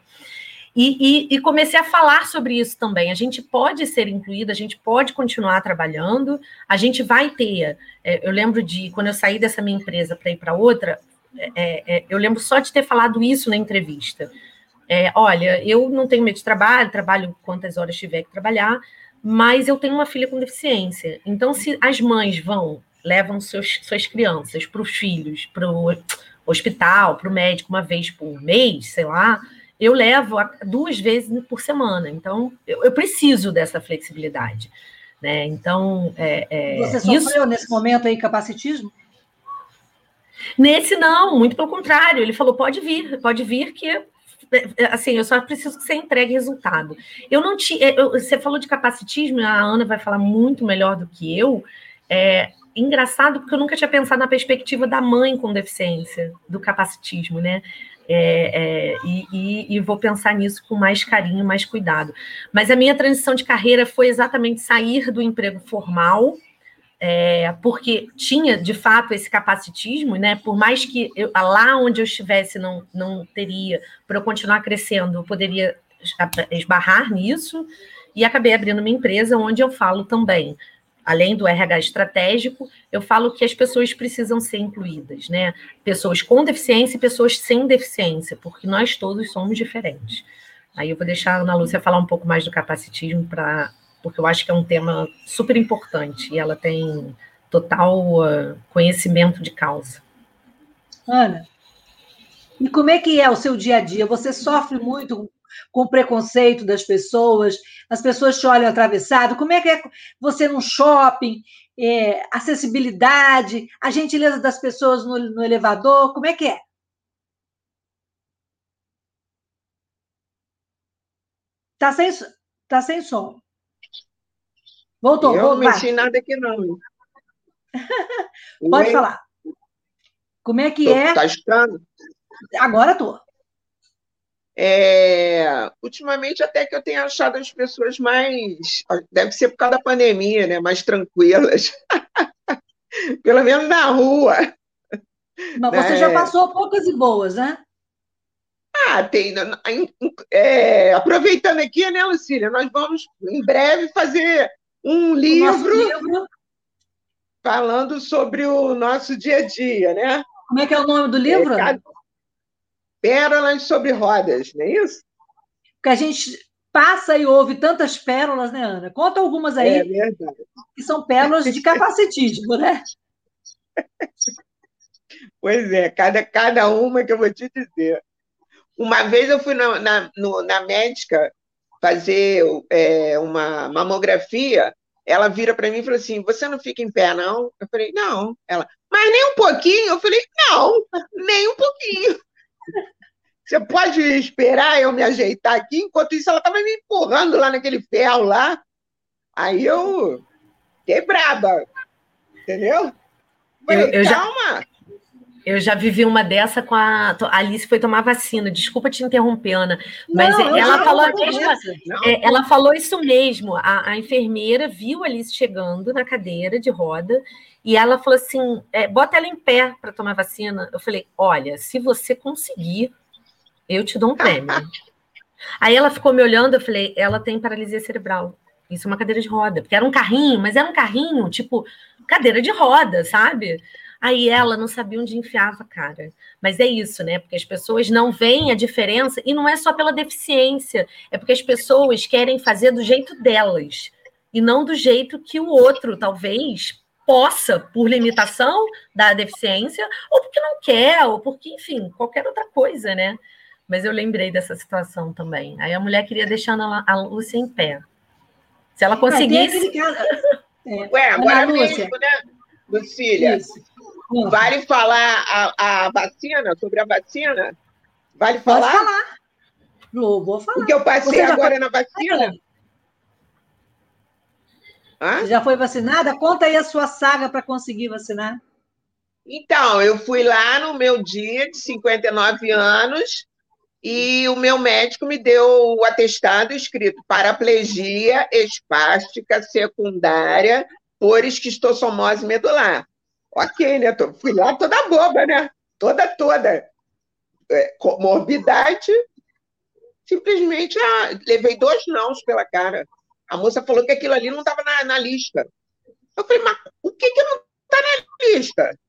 S2: E, e, e, comecei a falar sobre isso também. A gente pode ser incluída, a gente pode continuar trabalhando, a gente vai ter. É, eu lembro de quando eu saí dessa minha empresa para ir para outra, é, é, eu lembro só de ter falado isso na entrevista. É, olha, eu não tenho medo de trabalho, trabalho quantas horas tiver que trabalhar, mas eu tenho uma filha com deficiência. Então, se as mães vão, levam seus, suas crianças para os filhos, para o hospital, para o médico uma vez por mês, sei lá, eu levo duas vezes por semana. Então, eu, eu preciso dessa flexibilidade. Né? Então, é, é,
S1: Você sofreu isso... nesse momento aí capacitismo?
S2: Nesse não, muito pelo contrário, ele falou: pode vir, pode vir, que assim, eu só preciso que você entregue resultado. Eu não tinha. Você falou de capacitismo, a Ana vai falar muito melhor do que eu. É engraçado, porque eu nunca tinha pensado na perspectiva da mãe com deficiência, do capacitismo, né? É, é, e, e, e, vou pensar nisso com mais carinho, mais cuidado. Mas a minha transição de carreira foi exatamente sair do emprego formal é, porque tinha de fato esse capacitismo, né? Por mais que eu, lá onde eu estivesse não, não teria, para eu continuar crescendo, eu poderia esbarrar nisso, e acabei abrindo uma empresa onde eu falo também, além do RH estratégico, eu falo que as pessoas precisam ser incluídas, né? Pessoas com deficiência e pessoas sem deficiência, porque nós todos somos diferentes. Aí eu vou deixar a Ana Lúcia falar um pouco mais do capacitismo para porque eu acho que é um tema super importante e ela tem total uh, conhecimento de causa.
S1: Ana, e como é que é o seu dia a dia? Você sofre muito com o preconceito das pessoas? As pessoas te olham atravessado? Como é que é você num shopping? É, acessibilidade, a gentileza das pessoas no, no elevador, como é que é? Tá sem, tá sem som. Voltou,
S3: eu
S1: voltou.
S3: não mexi nada aqui, não.
S1: Pode Oi? falar. Como é que tô, é?
S3: Tá escutando?
S1: Agora tô.
S3: É, ultimamente, até que eu tenho achado as pessoas mais. Deve ser por causa da pandemia, né? Mais tranquilas. Pelo menos na rua.
S1: Mas você é... já passou poucas e boas, né?
S3: Ah, tem. É, aproveitando aqui, né, Lucília? Nós vamos em breve fazer um livro, livro, falando sobre o nosso dia a dia, né?
S1: Como é que é o nome do livro? É,
S3: Pérolas sobre rodas, não é isso?
S1: Porque a gente passa e ouve tantas pérolas, né, Ana? Conta algumas aí. É verdade. Que são pérolas de capacitismo, né?
S3: Pois é, cada, cada uma que eu vou te dizer. Uma vez eu fui na, na, no, na médica fazer é, uma mamografia, ela vira para mim e falou assim: Você não fica em pé, não? Eu falei: Não. Ela, mas nem um pouquinho? Eu falei: Não, nem um pouquinho. Você pode esperar eu me ajeitar aqui? Enquanto isso, ela estava me empurrando lá naquele ferro lá. Aí eu fiquei braba. Entendeu?
S2: Falei, eu, eu calma. Já... Eu já vivi uma dessa com a. A Alice foi tomar vacina. Desculpa te interromper, Ana. Mas não, ela falou não, mesma, é, ela falou isso mesmo. A, a, enfermeira viu a Alice chegando na cadeira de roda e ela falou assim: é, bota ela em pé para tomar vacina. Eu falei: olha, se você conseguir, eu te dou um prêmio. Aí ela ficou me olhando, eu falei, ela tem paralisia cerebral. Isso é uma cadeira de roda. Porque era um carrinho, mas era um carrinho, tipo, cadeira de roda, sabe? Aí ela não sabia onde enfiava, cara. Mas é isso, né? Porque as pessoas não veem a diferença, e não é só pela deficiência, é porque as pessoas querem fazer do jeito delas, e não do jeito que o outro, talvez, possa, por limitação da deficiência, ou porque não quer, ou porque, enfim, qualquer outra coisa, né? Mas eu lembrei dessa situação também. Aí a mulher queria deixar a Lúcia em pé. Se ela conseguisse.
S3: É, Ué, agora mesmo, né, Lucília? Isso. Vale falar a, a, vacina, sobre a vacina? Vale falar?
S1: Pode falar. Vou falar.
S3: O que eu passei agora foi... na vacina?
S1: Hã? Você já foi vacinada? Conta aí a sua saga para conseguir vacinar.
S3: Então, eu fui lá no meu dia de 59 anos e o meu médico me deu o atestado escrito paraplegia espástica secundária por esquistossomose medular. Ok, né? Fui lá toda boba, né? Toda, toda. É, morbidade, simplesmente ah, levei dois nãos pela cara. A moça falou que aquilo ali não estava na, na, lista. Eu falei, mas o que, que não está na lista?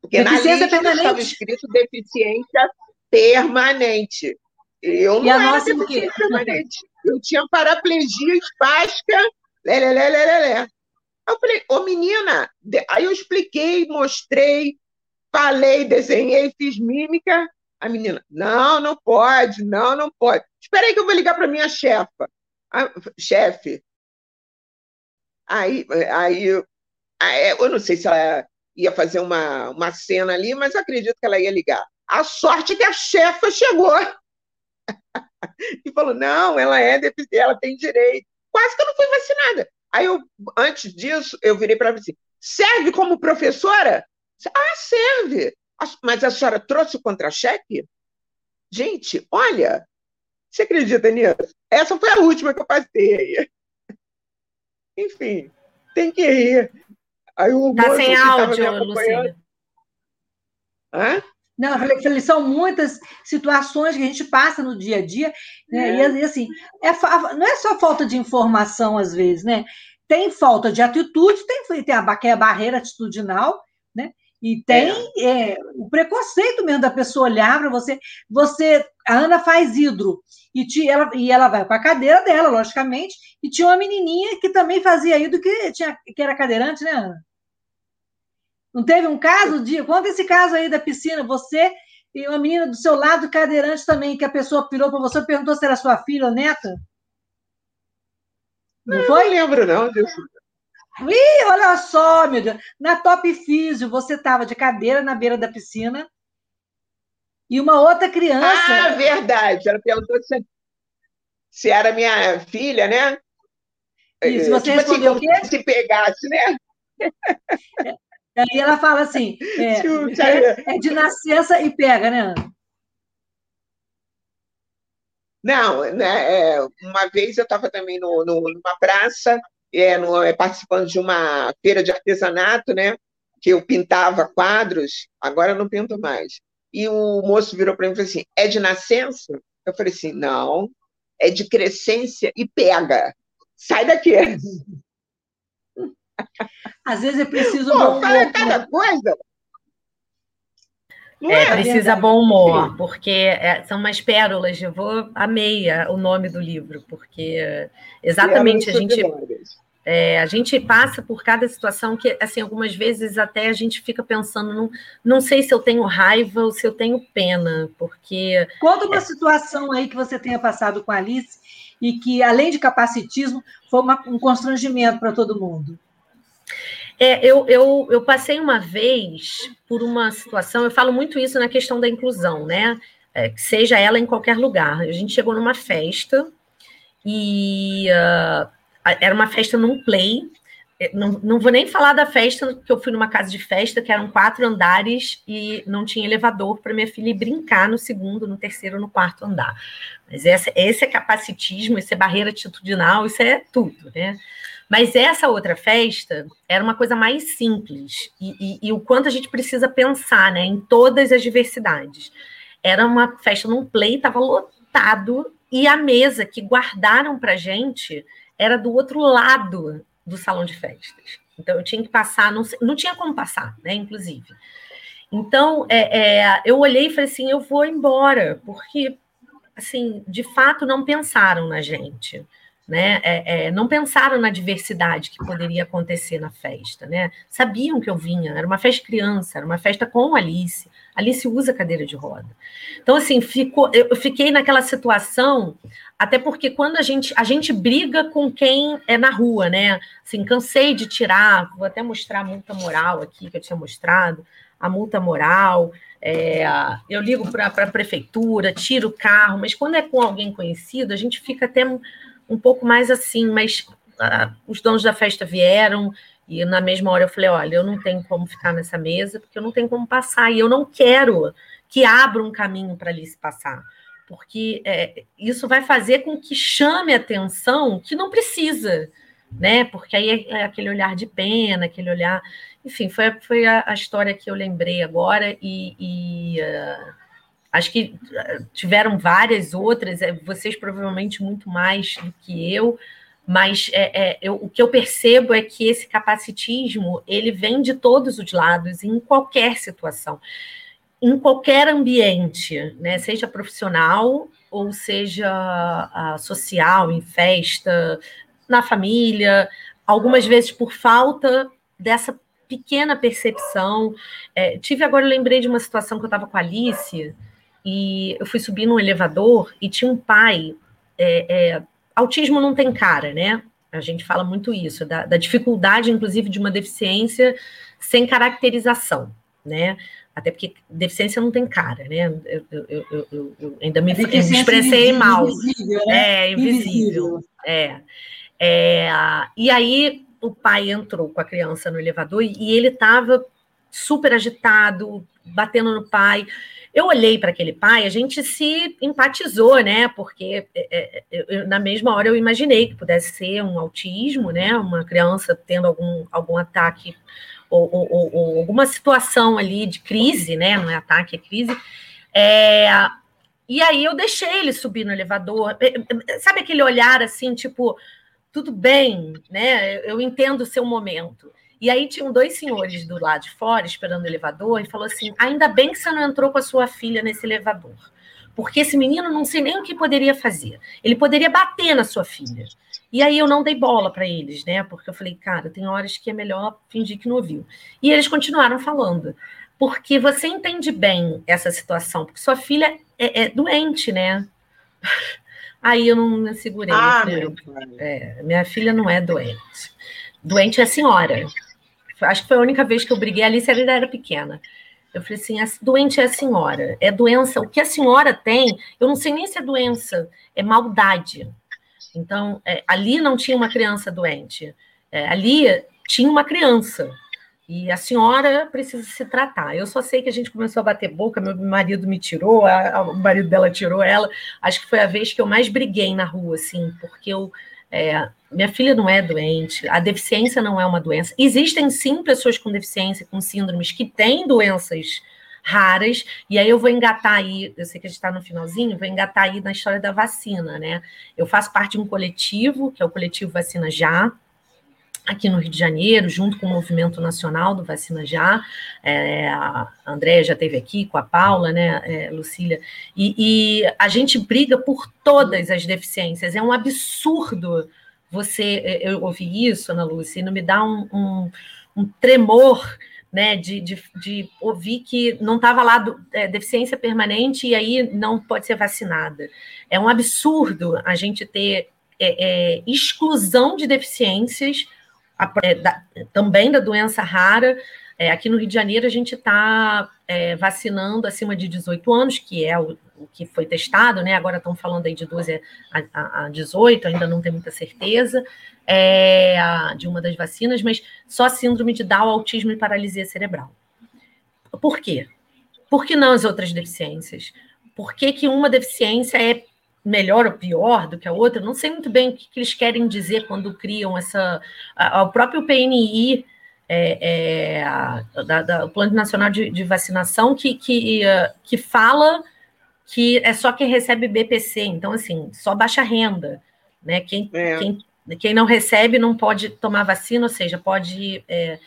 S3: Porque na lista estava escrito deficiência permanente. Eu não e era deficiente permanente. Eu tinha paraplegia espástica, lé, lé, lé, lé, Eu falei, ô menina, aí eu expliquei, mostrei, falei, desenhei, fiz mímica. A menina, não, não pode, não, não pode. Espera aí que eu vou ligar para minha chefa. chefe. Aí, aí, aí, eu não sei se ela ia fazer uma, uma cena ali, mas acredito que ela ia ligar. A sorte é que a chefa chegou e falou: não, ela é ela tem direito. Quase que eu não fui vacinada. Aí eu, antes disso, eu virei para ela assim: serve como professora? Ah, serve. Mas a senhora trouxe o contra-cheque? Gente, olha, você acredita nisso? Essa foi a última que eu passei. Enfim, tem que ir.
S2: Aí o tá sem áudio, Lucília.
S1: Hã? Não, falei, são muitas situações que a gente passa no dia a dia, né? É. E assim, é, não é só falta de informação, às vezes, né? Tem falta de atitude, tem, tem a, que é a barreira atitudinal, né? E tem é. É, o preconceito mesmo da pessoa olhar para você. Você, a Ana faz hidro, e, te, ela, e ela vai para a cadeira dela, logicamente, e tinha uma menininha que também fazia hidro, que, tinha, que era cadeirante, né, Ana? Não teve um caso de. Conta esse caso aí da piscina, você e uma menina do seu lado cadeirante também, que a pessoa pirou para você e perguntou se era sua filha ou neta?
S3: Não, não foi? Não lembro, não disso.
S1: Ih, olha só, meu Deus. Na Top Físio, você estava de cadeira na beira da piscina e uma outra criança.
S3: Ah, verdade. Ela perguntou se, se era minha filha, né?
S1: Isso, você tipo assim, respondeu assim, o quê?
S3: Se pegasse, né?
S1: Aí ela fala assim: é, é, é de nascença e pega, né, Ana?
S3: Não, né, é, uma vez eu estava também no, no, numa praça, é, no, é, participando de uma feira de artesanato, né? Que eu pintava quadros, agora eu não pinto mais. E o moço virou para mim e falou assim: é de nascença? Eu falei assim: não, é de crescência e pega. Sai daqui.
S1: Às vezes é preciso. Pô,
S3: fala cada coisa.
S2: É, é, precisa bom humor, porque é, são umas pérolas. Eu vou amei o nome do livro, porque exatamente a gente é, a gente passa por cada situação que, assim, algumas vezes até a gente fica pensando, não, não sei se eu tenho raiva ou se eu tenho pena, porque.
S1: Conta uma é... situação aí que você tenha passado com a Alice e que, além de capacitismo, foi uma, um constrangimento para todo mundo.
S2: É, eu, eu, eu passei uma vez por uma situação, eu falo muito isso na questão da inclusão, né? É, seja ela em qualquer lugar. A gente chegou numa festa e uh, era uma festa num play. É, não, não vou nem falar da festa, que eu fui numa casa de festa que eram quatro andares e não tinha elevador para minha filha ir brincar no segundo, no terceiro, no quarto andar. Mas essa, esse é capacitismo, esse é barreira atitudinal, isso é tudo, né? Mas essa outra festa era uma coisa mais simples, e, e, e, o quanto a gente precisa pensar né, em todas as diversidades. Era uma festa num play, estava lotado, e a mesa que guardaram para gente era do outro lado do salão de festas. Então eu tinha que passar, não, não tinha como passar, né? Inclusive. Então é, é, eu olhei e falei assim: eu vou embora, porque assim, de fato não pensaram na gente né? É, é, não pensaram na diversidade que poderia acontecer na festa, né? Sabiam que eu vinha, era uma festa criança, era uma festa com Alice. Alice usa cadeira de roda. Então, assim, ficou, eu fiquei naquela situação, até porque quando a gente, a gente briga com quem é na rua, né? Assim, cansei de tirar, vou até mostrar a multa moral aqui que eu tinha mostrado, a multa moral. É, eu ligo para a prefeitura, tiro o carro, mas quando é com alguém conhecido, a gente fica até um pouco mais assim, mas os donos da festa vieram e na mesma hora eu falei: olha, eu não tenho como ficar nessa mesa, porque eu não tenho como passar, e eu não quero que abra um caminho para ali se passar, porque é, isso vai fazer com que chame atenção que não precisa, né? Porque aí é, é aquele olhar de pena, aquele olhar. Enfim, foi, foi a, a história que eu lembrei agora, e. e uh, Acho que eh, tiveram várias outras, eh, vocês provavelmente muito mais do que eu, mas é, é, eu, o que eu percebo é que esse capacitismo ele vem de todos os lados, em qualquer situação, em qualquer ambiente, né? seja profissional ou seja uh, social, em festa, na família, algumas vezes por falta dessa pequena percepção. É, tive agora, lembrei de uma situação que eu estava com a Alice, e eu fui subir num elevador e tinha um pai. É, é, autismo não tem cara, né? A gente fala muito isso, da, da, dificuldade, inclusive, de uma deficiência sem caracterização, né? Até porque deficiência não tem cara, né? Eu, eu, eu, eu ainda me, me expressei mal. Invisível, né? É, invisível. invisível. É. é. E aí o pai entrou com a criança no elevador e ele estava super agitado, batendo no pai. Eu olhei para aquele pai, a gente se empatizou, né? Porque é, é, eu, na mesma hora eu imaginei que pudesse ser um autismo, né? Uma criança tendo algum, algum ataque ou, ou, ou alguma situação ali de crise, né? Não é ataque, é crise. É, e aí eu deixei ele subir no elevador. É, é, sabe aquele olhar assim, tipo, tudo bem, né? Eu entendo o seu momento. E aí tinham dois senhores do lado de fora esperando o elevador e falou assim: ainda bem que você não entrou com a sua filha nesse elevador. Porque esse menino não sei nem o que poderia fazer. Ele poderia bater na sua filha. E aí eu não dei bola para eles, né? Porque eu falei, cara, tem horas que é melhor fingir que não ouviu. E eles continuaram falando. Porque você entende bem essa situação, porque sua filha é, é doente, né? Aí eu não me segurei. Ah, né? É, minha filha não é doente. Doente é a senhora. Acho que foi a única vez que eu briguei ali, se ela era pequena. Eu falei assim: a doente é a senhora, é doença. O que a senhora tem, eu não sei nem se é doença, é maldade. Então, é, ali não tinha uma criança doente, é, ali tinha uma criança. E a senhora precisa se tratar. Eu só sei que a gente começou a bater boca, meu marido me tirou, a, a, o marido dela tirou ela. Acho que foi a vez que eu mais briguei na rua, assim, porque eu é, minha filha não é doente, a deficiência não é uma doença. Existem sim pessoas com deficiência, com síndromes, que têm doenças raras, e aí eu vou engatar aí, eu sei que a gente está no finalzinho, vou engatar aí na história da vacina, né? Eu faço parte de um coletivo, que é o coletivo Vacina Já. Aqui no Rio de Janeiro, junto com o Movimento Nacional do Vacina Já. É, a Andréia já esteve aqui com a Paula, né, é, Lucília, e, e, a gente briga por todas as deficiências. É um absurdo você. É, eu ouvi isso, Ana Lúcia, e não me dá um, um, um tremor. Né, de, de, de, ouvir que não estava lá do, é, deficiência permanente e aí não pode ser vacinada. É um absurdo a gente ter é, é, exclusão de deficiências a, é, da, também da doença rara. É, aqui no Rio de Janeiro, a gente está é, vacinando acima de 18 anos, que é o, o, que foi testado, né? Agora estão falando aí de 12 a, a, a 18, ainda não tem muita certeza é, de uma das vacinas, mas só síndrome de Down, autismo e paralisia cerebral. Por quê? Por que não as outras deficiências? Por que, que uma deficiência é melhor ou pior do que a outra, não sei muito bem o que, eles querem dizer quando criam essa. O próprio PNI, é, é, a, da, da, o Plano Nacional de, de Vacinação, que, que, uh, que fala que é só quem recebe BPC, então, assim, só baixa renda. Né? Quem, é. quem, quem não recebe não pode tomar vacina, ou seja, pode. É,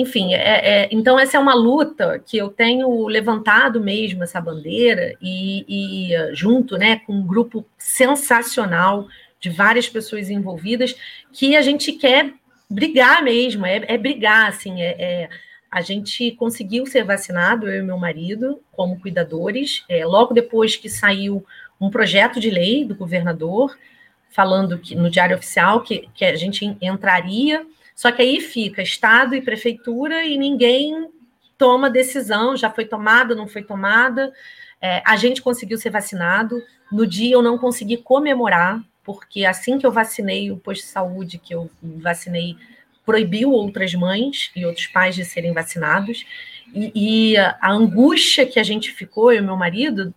S2: enfim, é, é, então essa é uma luta que eu tenho levantado mesmo essa bandeira e, e junto, né, com um grupo sensacional de várias pessoas envolvidas que a gente quer brigar mesmo, é, é brigar, assim, é, é, a gente conseguiu ser vacinado, eu e meu marido, como cuidadores, é, logo depois que saiu um projeto de lei do governador falando que no Diário Oficial que, que a gente entraria só que aí fica Estado e Prefeitura e ninguém toma decisão, já foi tomada, não foi tomada. É, a gente conseguiu ser vacinado. No dia eu não consegui comemorar, porque assim que eu vacinei o posto de saúde que eu vacinei, proibiu outras mães e outros pais de serem vacinados. E, e a angústia que a gente ficou, eu e meu marido,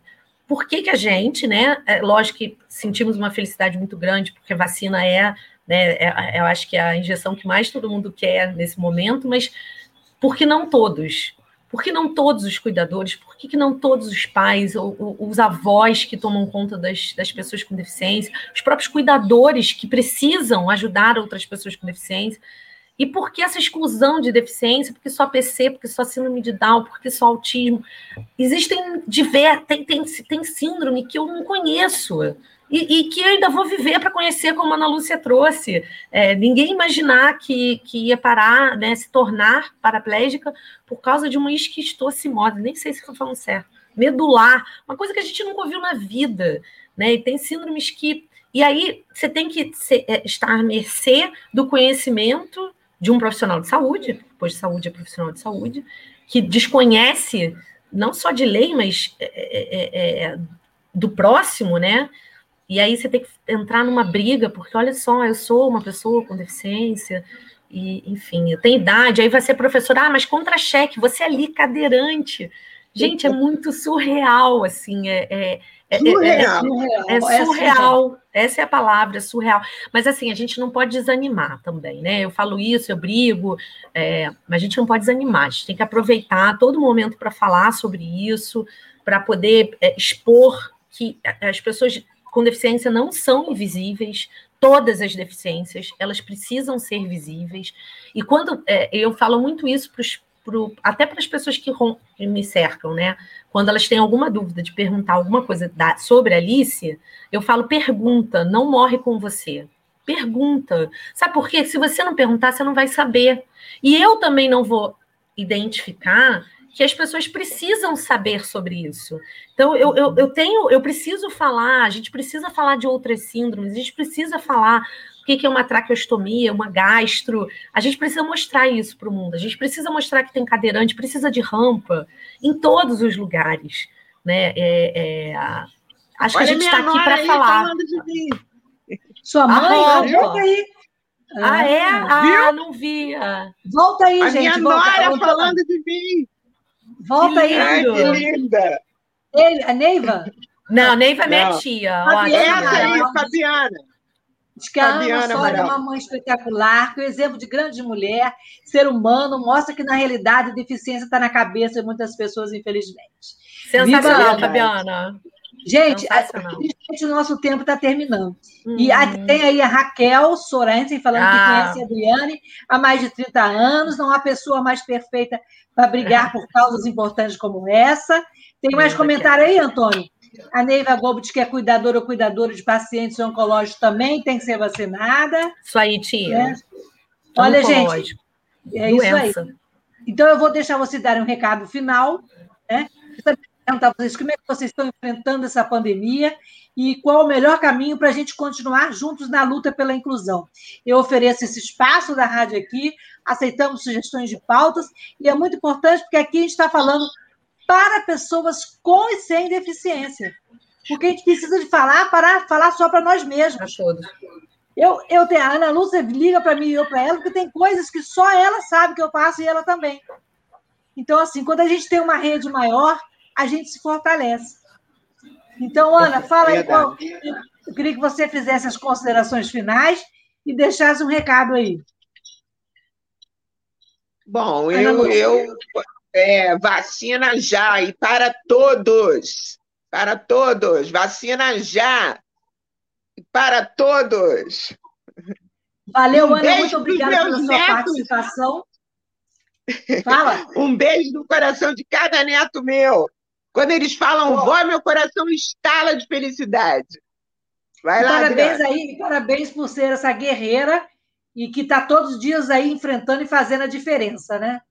S2: por que, que a gente, né? É, lógico que sentimos uma felicidade muito grande, porque vacina é né? É, eu acho que é a injeção que mais todo mundo quer nesse momento, mas por que não todos? Por que não todos os cuidadores? Por que, que não todos os pais, ou, ou, os avós que tomam conta das, das pessoas com deficiência, os próprios cuidadores que precisam ajudar outras pessoas com deficiência? E por que essa exclusão de deficiência? Porque só PC, porque só síndrome de Down, porque só autismo? Existem diversas, tem, tem, tem síndrome que eu não conheço e, e que eu ainda vou viver para conhecer, como a Ana Lúcia trouxe. É, ninguém imaginar que, que ia parar, né, se tornar paraplégica por causa de uma esquistocimose, nem sei se estou falando certo, medular, uma coisa que a gente nunca ouviu na vida, né? E tem síndromes que. E aí você tem que ser, é, estar à mercê do conhecimento de um profissional de saúde, pois saúde é profissional de saúde, que desconhece não só de lei, mas é, é, é, é do próximo, né? E aí você tem que entrar numa briga, porque olha só, eu sou uma pessoa com deficiência, e enfim, eu tenho idade, aí vai ser professora, ah, mas contra-cheque, você é ali cadeirante. Gente, é muito surreal, assim, é, é, é, surreal. é, é surreal. Essa é a palavra, surreal. Mas assim, a gente não pode desanimar também, né? Eu falo isso, eu brigo, é, mas a gente não pode desanimar, a gente tem que aproveitar todo momento para falar sobre isso, para poder é, expor que as pessoas com deficiência não são invisíveis, todas as deficiências, elas precisam ser visíveis. E quando é, eu falo muito isso pros, pro, até para as pessoas que, me cercam, né? Quando elas têm alguma dúvida de perguntar alguma coisa da, sobre Alice, eu falo: pergunta, não morre com você. Pergunta. Sabe por quê? Se você não perguntar, você não vai saber. E eu também não vou identificar que as pessoas precisam saber sobre isso. Então, eu, eu, eu tenho, eu preciso falar, a gente precisa falar de outras síndromes, a gente precisa falar o que é uma traqueostomia, uma gastro. A gente precisa mostrar isso para o mundo. A gente precisa mostrar que tem cadeirante, precisa de rampa em todos os lugares. Né? É, é, acho Olha que a gente está aqui para falar.
S1: Sua mãe, ah, volta aí.
S2: Ah, ah, é? Ah, não via.
S1: Volta aí,
S3: a
S1: gente.
S3: Minha volta, nora falando de mim.
S1: Volta aí,
S3: Ai, que linda!
S1: Ele, a Neiva?
S2: Não, Neiva é minha tia.
S3: Fabiana, aí, Fabiana.
S1: Diz que a Fabiana Ana é uma mãe espetacular, que o exemplo de grande mulher, ser humano, mostra que, na realidade, a deficiência está na cabeça de muitas pessoas, infelizmente.
S2: Sensacional, Fabiana.
S1: Gente, o nosso tempo está terminando. Hum. E tem aí a Raquel Sorensen falando ah. que conhece a Adriane há mais de 30 anos, não há pessoa mais perfeita para brigar por causas importantes como essa. Tem mais comentário aí, Antônio? A Neiva Gobo diz que é cuidadora ou cuidadora de pacientes oncológicos também tem que ser vacinada.
S2: Isso aí, tia. É.
S1: Olha, gente, é Doença. isso aí. Então, eu vou deixar você dar um recado final, né? Perguntar vocês como é que vocês estão enfrentando essa pandemia e qual o melhor caminho para a gente continuar juntos na luta pela inclusão. Eu ofereço esse espaço da rádio aqui, aceitamos sugestões de pautas, e é muito importante porque aqui a gente está falando para pessoas com e sem deficiência. Porque a gente precisa de falar para falar só para nós mesmos. Para todos. Eu, eu tenho, a Ana Lúcia liga para mim e eu para ela, porque tem coisas que só ela sabe que eu passo e ela também. Então, assim, quando a gente tem uma rede maior, a gente se fortalece. Então, Ana, fala aí. Qual, eu queria que você fizesse as considerações finais e deixasse um recado aí.
S3: Bom, eu, eu é, vacina já e para todos, para todos, vacina já e para todos.
S1: Valeu, um Ana, muito obrigada pela sua netos. participação.
S3: Fala. Um beijo no coração de cada neto meu. Quando eles falam vó, meu coração estala de felicidade.
S1: Vai lá, Parabéns Adriana. aí, parabéns por ser essa guerreira e que está todos os dias aí enfrentando e fazendo a diferença, né?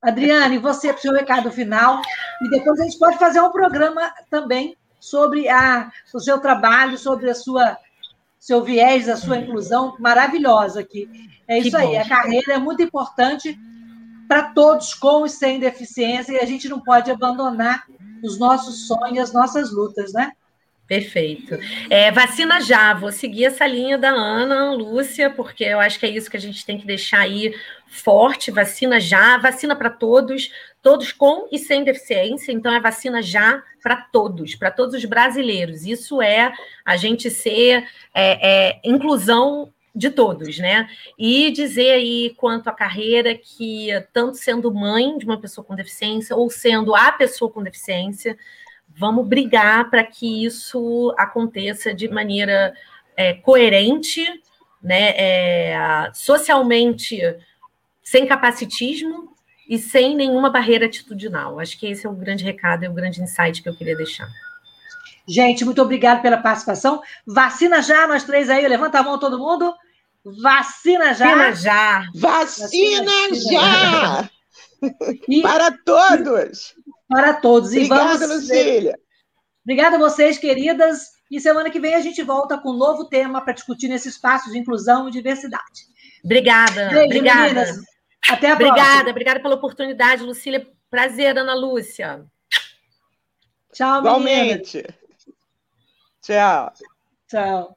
S1: Adriane, você para o seu recado final, e depois a gente pode fazer um programa também sobre a, o seu trabalho, sobre a sua seu viés, a sua inclusão maravilhosa aqui. É isso aí, a carreira é muito importante para todos, com e sem deficiência, e a gente não pode abandonar os nossos sonhos, as nossas lutas, né?
S2: Perfeito. É, vacina já, vou seguir essa linha da Ana, Lúcia, porque eu acho que é isso que a gente tem que deixar aí forte. Vacina já, vacina para todos, todos com e sem deficiência. Então, é vacina já para todos, para todos os brasileiros. Isso é a gente ser é, é, inclusão de todos, né? E dizer aí quanto à carreira que, tanto sendo mãe de uma pessoa com deficiência ou sendo a pessoa com deficiência, vamos brigar para que isso aconteça de maneira é, coerente, né, é, socialmente sem capacitismo e sem nenhuma barreira atitudinal. Acho que esse é o grande recado, é o grande insight que eu queria deixar.
S1: Gente, muito obrigada pela participação. Vacina já, nós três aí. Levanta a mão todo mundo. Vacina já.
S3: Vacina já. Vacina, Vacina já. já. E... Para todos
S1: para todos.
S3: Obrigada, e vamos... Lucília.
S1: Obrigada a vocês, queridas. E semana que vem a gente volta com um novo tema para discutir nesse espaço de inclusão e diversidade.
S2: Obrigada. Beijo, obrigada. Meninas.
S1: Até a
S2: obrigada,
S1: próxima.
S2: Obrigada, obrigada pela oportunidade, Lucília. Prazer, Ana Lúcia.
S1: Tchau,
S3: Igualmente.
S1: Meninas.
S3: 这
S1: 样。这样